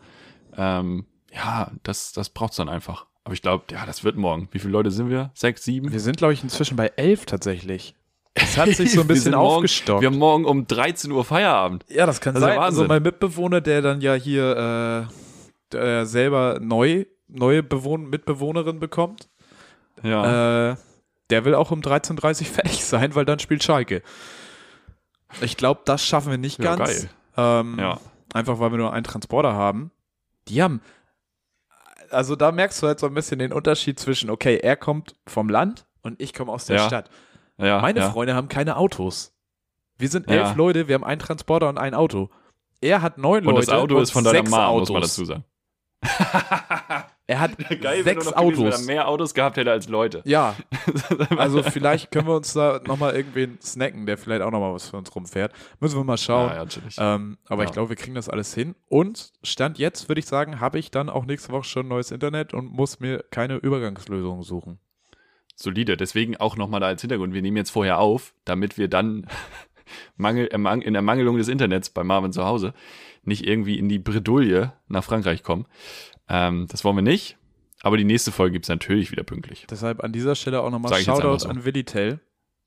Speaker 1: Ähm, ja, das, das braucht's dann einfach. Aber ich glaube, ja, das wird morgen. Wie viele Leute sind wir? Sechs, sieben?
Speaker 2: Wir sind, glaube ich, inzwischen bei elf tatsächlich. Es hat sich so ein
Speaker 1: Wir
Speaker 2: bisschen
Speaker 1: morgen-
Speaker 2: aufgestockt.
Speaker 1: Wir haben morgen um 13 Uhr Feierabend.
Speaker 2: ja, das kann
Speaker 1: Das
Speaker 2: sein. Also mein Mitbewohner, der dann ja hier äh, der selber neu, neue Bewohn Mitbewohnerin bekommt,
Speaker 1: Ja.
Speaker 2: äh, der will auch um 13.30 Uhr fertig *laughs* sein, weil dann spielt Schalke. Ich glaube, das schaffen wir nicht
Speaker 1: Ja,
Speaker 2: ganz.
Speaker 1: geil.
Speaker 2: Ähm,
Speaker 1: ja.
Speaker 2: Einfach weil wir nur einen Transporter haben. Die haben. Also da merkst du halt so ein bisschen den Unterschied zwischen, okay, er kommt vom Land und ich komme aus der
Speaker 1: Ja.
Speaker 2: Stadt.
Speaker 1: Ja.
Speaker 2: Meine
Speaker 1: ja.
Speaker 2: Freunde haben keine Autos. Wir sind
Speaker 1: Ja.
Speaker 2: elf Leute, wir haben einen Transporter und ein Auto. Er hat neun
Speaker 1: Und
Speaker 2: Leute.
Speaker 1: das Auto
Speaker 2: und
Speaker 1: ist von deiner
Speaker 2: sechs
Speaker 1: Mama,
Speaker 2: Autos.
Speaker 1: muss man dazu sagen. *laughs*
Speaker 2: Er hat *laughs*
Speaker 1: Geil,
Speaker 2: sechs
Speaker 1: gewesen,
Speaker 2: Autos.
Speaker 1: wenn er mehr Autos gehabt hätte als Leute.
Speaker 2: Ja, *laughs* also vielleicht können wir uns da nochmal irgendwen snacken, der vielleicht auch nochmal was für uns rumfährt. Müssen wir mal schauen.
Speaker 1: Ja, ja, natürlich.
Speaker 2: Ähm, aber ich
Speaker 1: Ja.
Speaker 2: glaube, wir kriegen das alles hin. Und Stand jetzt, würde ich sagen, habe ich dann auch nächste Woche schon neues Internet und muss mir keine Übergangslösung suchen.
Speaker 1: Solide. Deswegen auch nochmal da als Hintergrund. Wir nehmen jetzt vorher auf, damit wir dann *laughs* Mangel, ermang- in Ermangelung des Internets bei Marvin zu Hause nicht irgendwie in die Bredouille nach Frankreich kommen. Ähm, das wollen wir nicht. Aber die nächste Folge gibt's natürlich wieder pünktlich.
Speaker 2: Deshalb an dieser Stelle auch nochmal Shoutout
Speaker 1: so.
Speaker 2: an Willi Tell.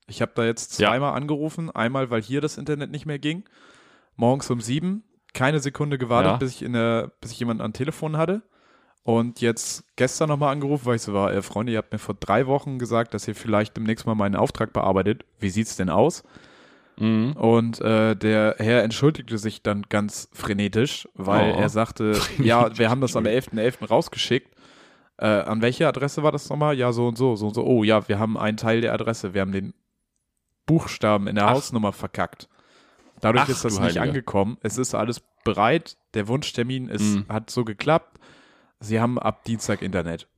Speaker 2: Ich habe da jetzt
Speaker 1: Ja.
Speaker 2: zweimal angerufen. Einmal, weil hier das Internet nicht mehr ging. Morgens um sieben. Keine Sekunde gewartet,
Speaker 1: Ja.
Speaker 2: bis, ich in der, bis ich jemanden am Telefon hatte. Und jetzt gestern nochmal angerufen, weil ich so war, äh, Freunde, ihr habt mir vor drei Wochen gesagt, dass ihr vielleicht demnächst mal meinen Auftrag bearbeitet. Wie sieht's denn aus?
Speaker 1: Mhm.
Speaker 2: Und äh, der Herr entschuldigte sich dann ganz frenetisch, weil
Speaker 1: Oh.
Speaker 2: er sagte, *laughs* ja, wir haben das am 11.11. rausgeschickt. Äh, an welche Adresse war das nochmal? Ja, so und so, so und so. Oh ja, wir haben einen Teil der Adresse, wir haben den Buchstaben in der
Speaker 1: Ach.
Speaker 2: Hausnummer verkackt. Dadurch
Speaker 1: Ach,
Speaker 2: ist das nicht
Speaker 1: Heiliger.
Speaker 2: angekommen. Es ist alles bereit. Der Wunschtermin ist,
Speaker 1: Mhm.
Speaker 2: hat so geklappt. Sie haben ab Dienstag Internet.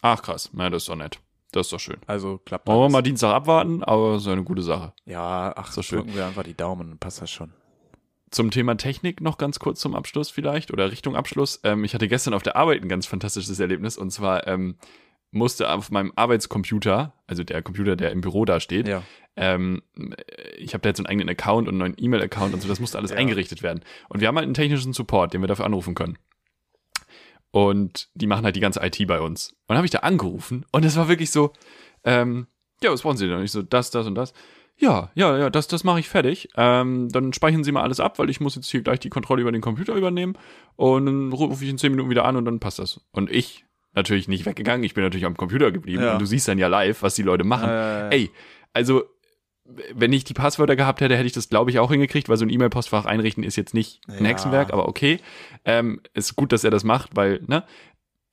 Speaker 1: Ach krass, na, das ist doch nett. Das ist doch schön.
Speaker 2: Also klappt
Speaker 1: Wollen wir mal Dienstag abwarten, aber so eine gute Sache.
Speaker 2: Ja, ach,
Speaker 1: So schön.
Speaker 2: drücken wir einfach die Daumen, dann passt das schon.
Speaker 1: Zum Thema Technik noch ganz kurz zum Abschluss vielleicht oder Richtung Abschluss. Ähm, ich hatte gestern auf der Arbeit ein ganz fantastisches Erlebnis und zwar ähm, musste auf meinem Arbeitscomputer, also der Computer, der im Büro da steht,
Speaker 2: Ja.
Speaker 1: ähm, ich habe da jetzt einen eigenen Account und einen neuen E-Mail-Account und so, das musste alles
Speaker 2: Ja.
Speaker 1: eingerichtet werden. Und wir haben halt einen technischen Support, den wir dafür anrufen können. Und die machen halt die ganze IT bei uns. Und dann habe ich da angerufen und es war wirklich so, ähm, ja, was brauchen Sie denn? Und ich so, das, das und das. Ja, ja, ja, das, das mache ich fertig. Ähm, dann speichern Sie mal alles ab, weil ich muss jetzt hier gleich die Kontrolle über den Computer übernehmen. Und dann rufe ich in zehn Minuten wieder an und dann passt das. Und ich natürlich nicht weggegangen, ich bin natürlich am Computer geblieben
Speaker 2: Ja.
Speaker 1: und du siehst dann ja live, was die Leute machen.
Speaker 2: Äh,
Speaker 1: Ey, also wenn ich die Passwörter gehabt hätte, hätte ich das, glaube ich, auch hingekriegt, weil so ein E-Mail-Postfach einrichten ist jetzt nicht ein
Speaker 2: Ja.
Speaker 1: Hexenwerk, aber okay. Ähm, ist gut, dass er das macht, weil, ne?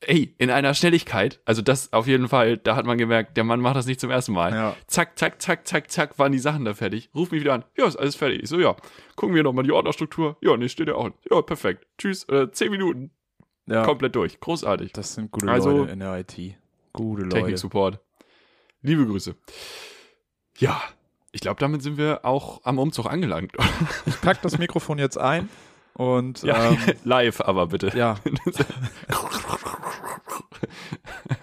Speaker 1: Ey, in einer Schnelligkeit, also das auf jeden Fall, da hat man gemerkt, der Mann macht das nicht zum ersten Mal.
Speaker 2: Ja.
Speaker 1: Zack, zack, zack, zack, zack, waren die Sachen da fertig. Ruf mich wieder an. Ja, ist alles fertig. Ich so, ja. Gucken wir nochmal die Ordnerstruktur. Ja, nee, steht ja auch. Ja, perfekt. Tschüss. Äh, zehn Minuten.
Speaker 2: ja.
Speaker 1: Komplett durch. Großartig.
Speaker 2: Das sind gute
Speaker 1: Also-
Speaker 2: Leute in der IT. Gute Leute.
Speaker 1: Technik-Support. Liebe Grüße. Ja, ich glaube, damit sind wir auch am Umzug angelangt.
Speaker 2: Ich pack das Mikrofon jetzt ein und
Speaker 1: Ja,
Speaker 2: ähm, *laughs*
Speaker 1: live aber bitte.
Speaker 2: ja, *laughs*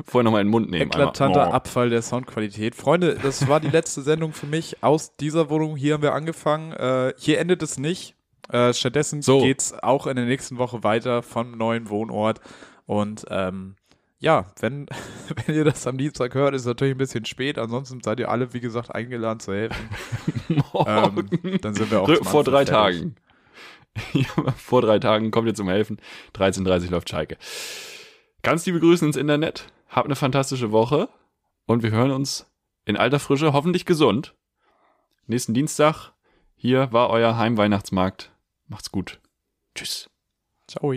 Speaker 1: vorher nochmal in den Mund nehmen.
Speaker 2: Eklatanter.
Speaker 1: Oh.
Speaker 2: Abfall der Soundqualität. Freunde, das war die letzte Sendung für mich aus dieser Wohnung. Hier haben wir angefangen. Äh, hier endet es nicht. Äh, stattdessen
Speaker 1: So.
Speaker 2: geht's auch in der nächsten Woche weiter vom neuen Wohnort. Und ähm, ja, wenn, *laughs* wenn ihr das am Dienstag hört, ist es natürlich ein bisschen spät. Ansonsten seid ihr alle, wie gesagt, eingeladen zu helfen. *laughs* ähm, dann sind wir auch
Speaker 1: vor drei
Speaker 2: fertig.
Speaker 1: Tagen. *laughs* Ja, vor drei Tagen kommt ihr zum Helfen. 13.30 läuft Schalke. Ganz liebe Grüße ins Internet. Habt eine fantastische Woche. Und wir hören uns in alter Frische, hoffentlich gesund. Nächsten Dienstag. Hier war euer Heimweihnachtsmarkt. Macht's gut. Tschüss.
Speaker 2: Ciao.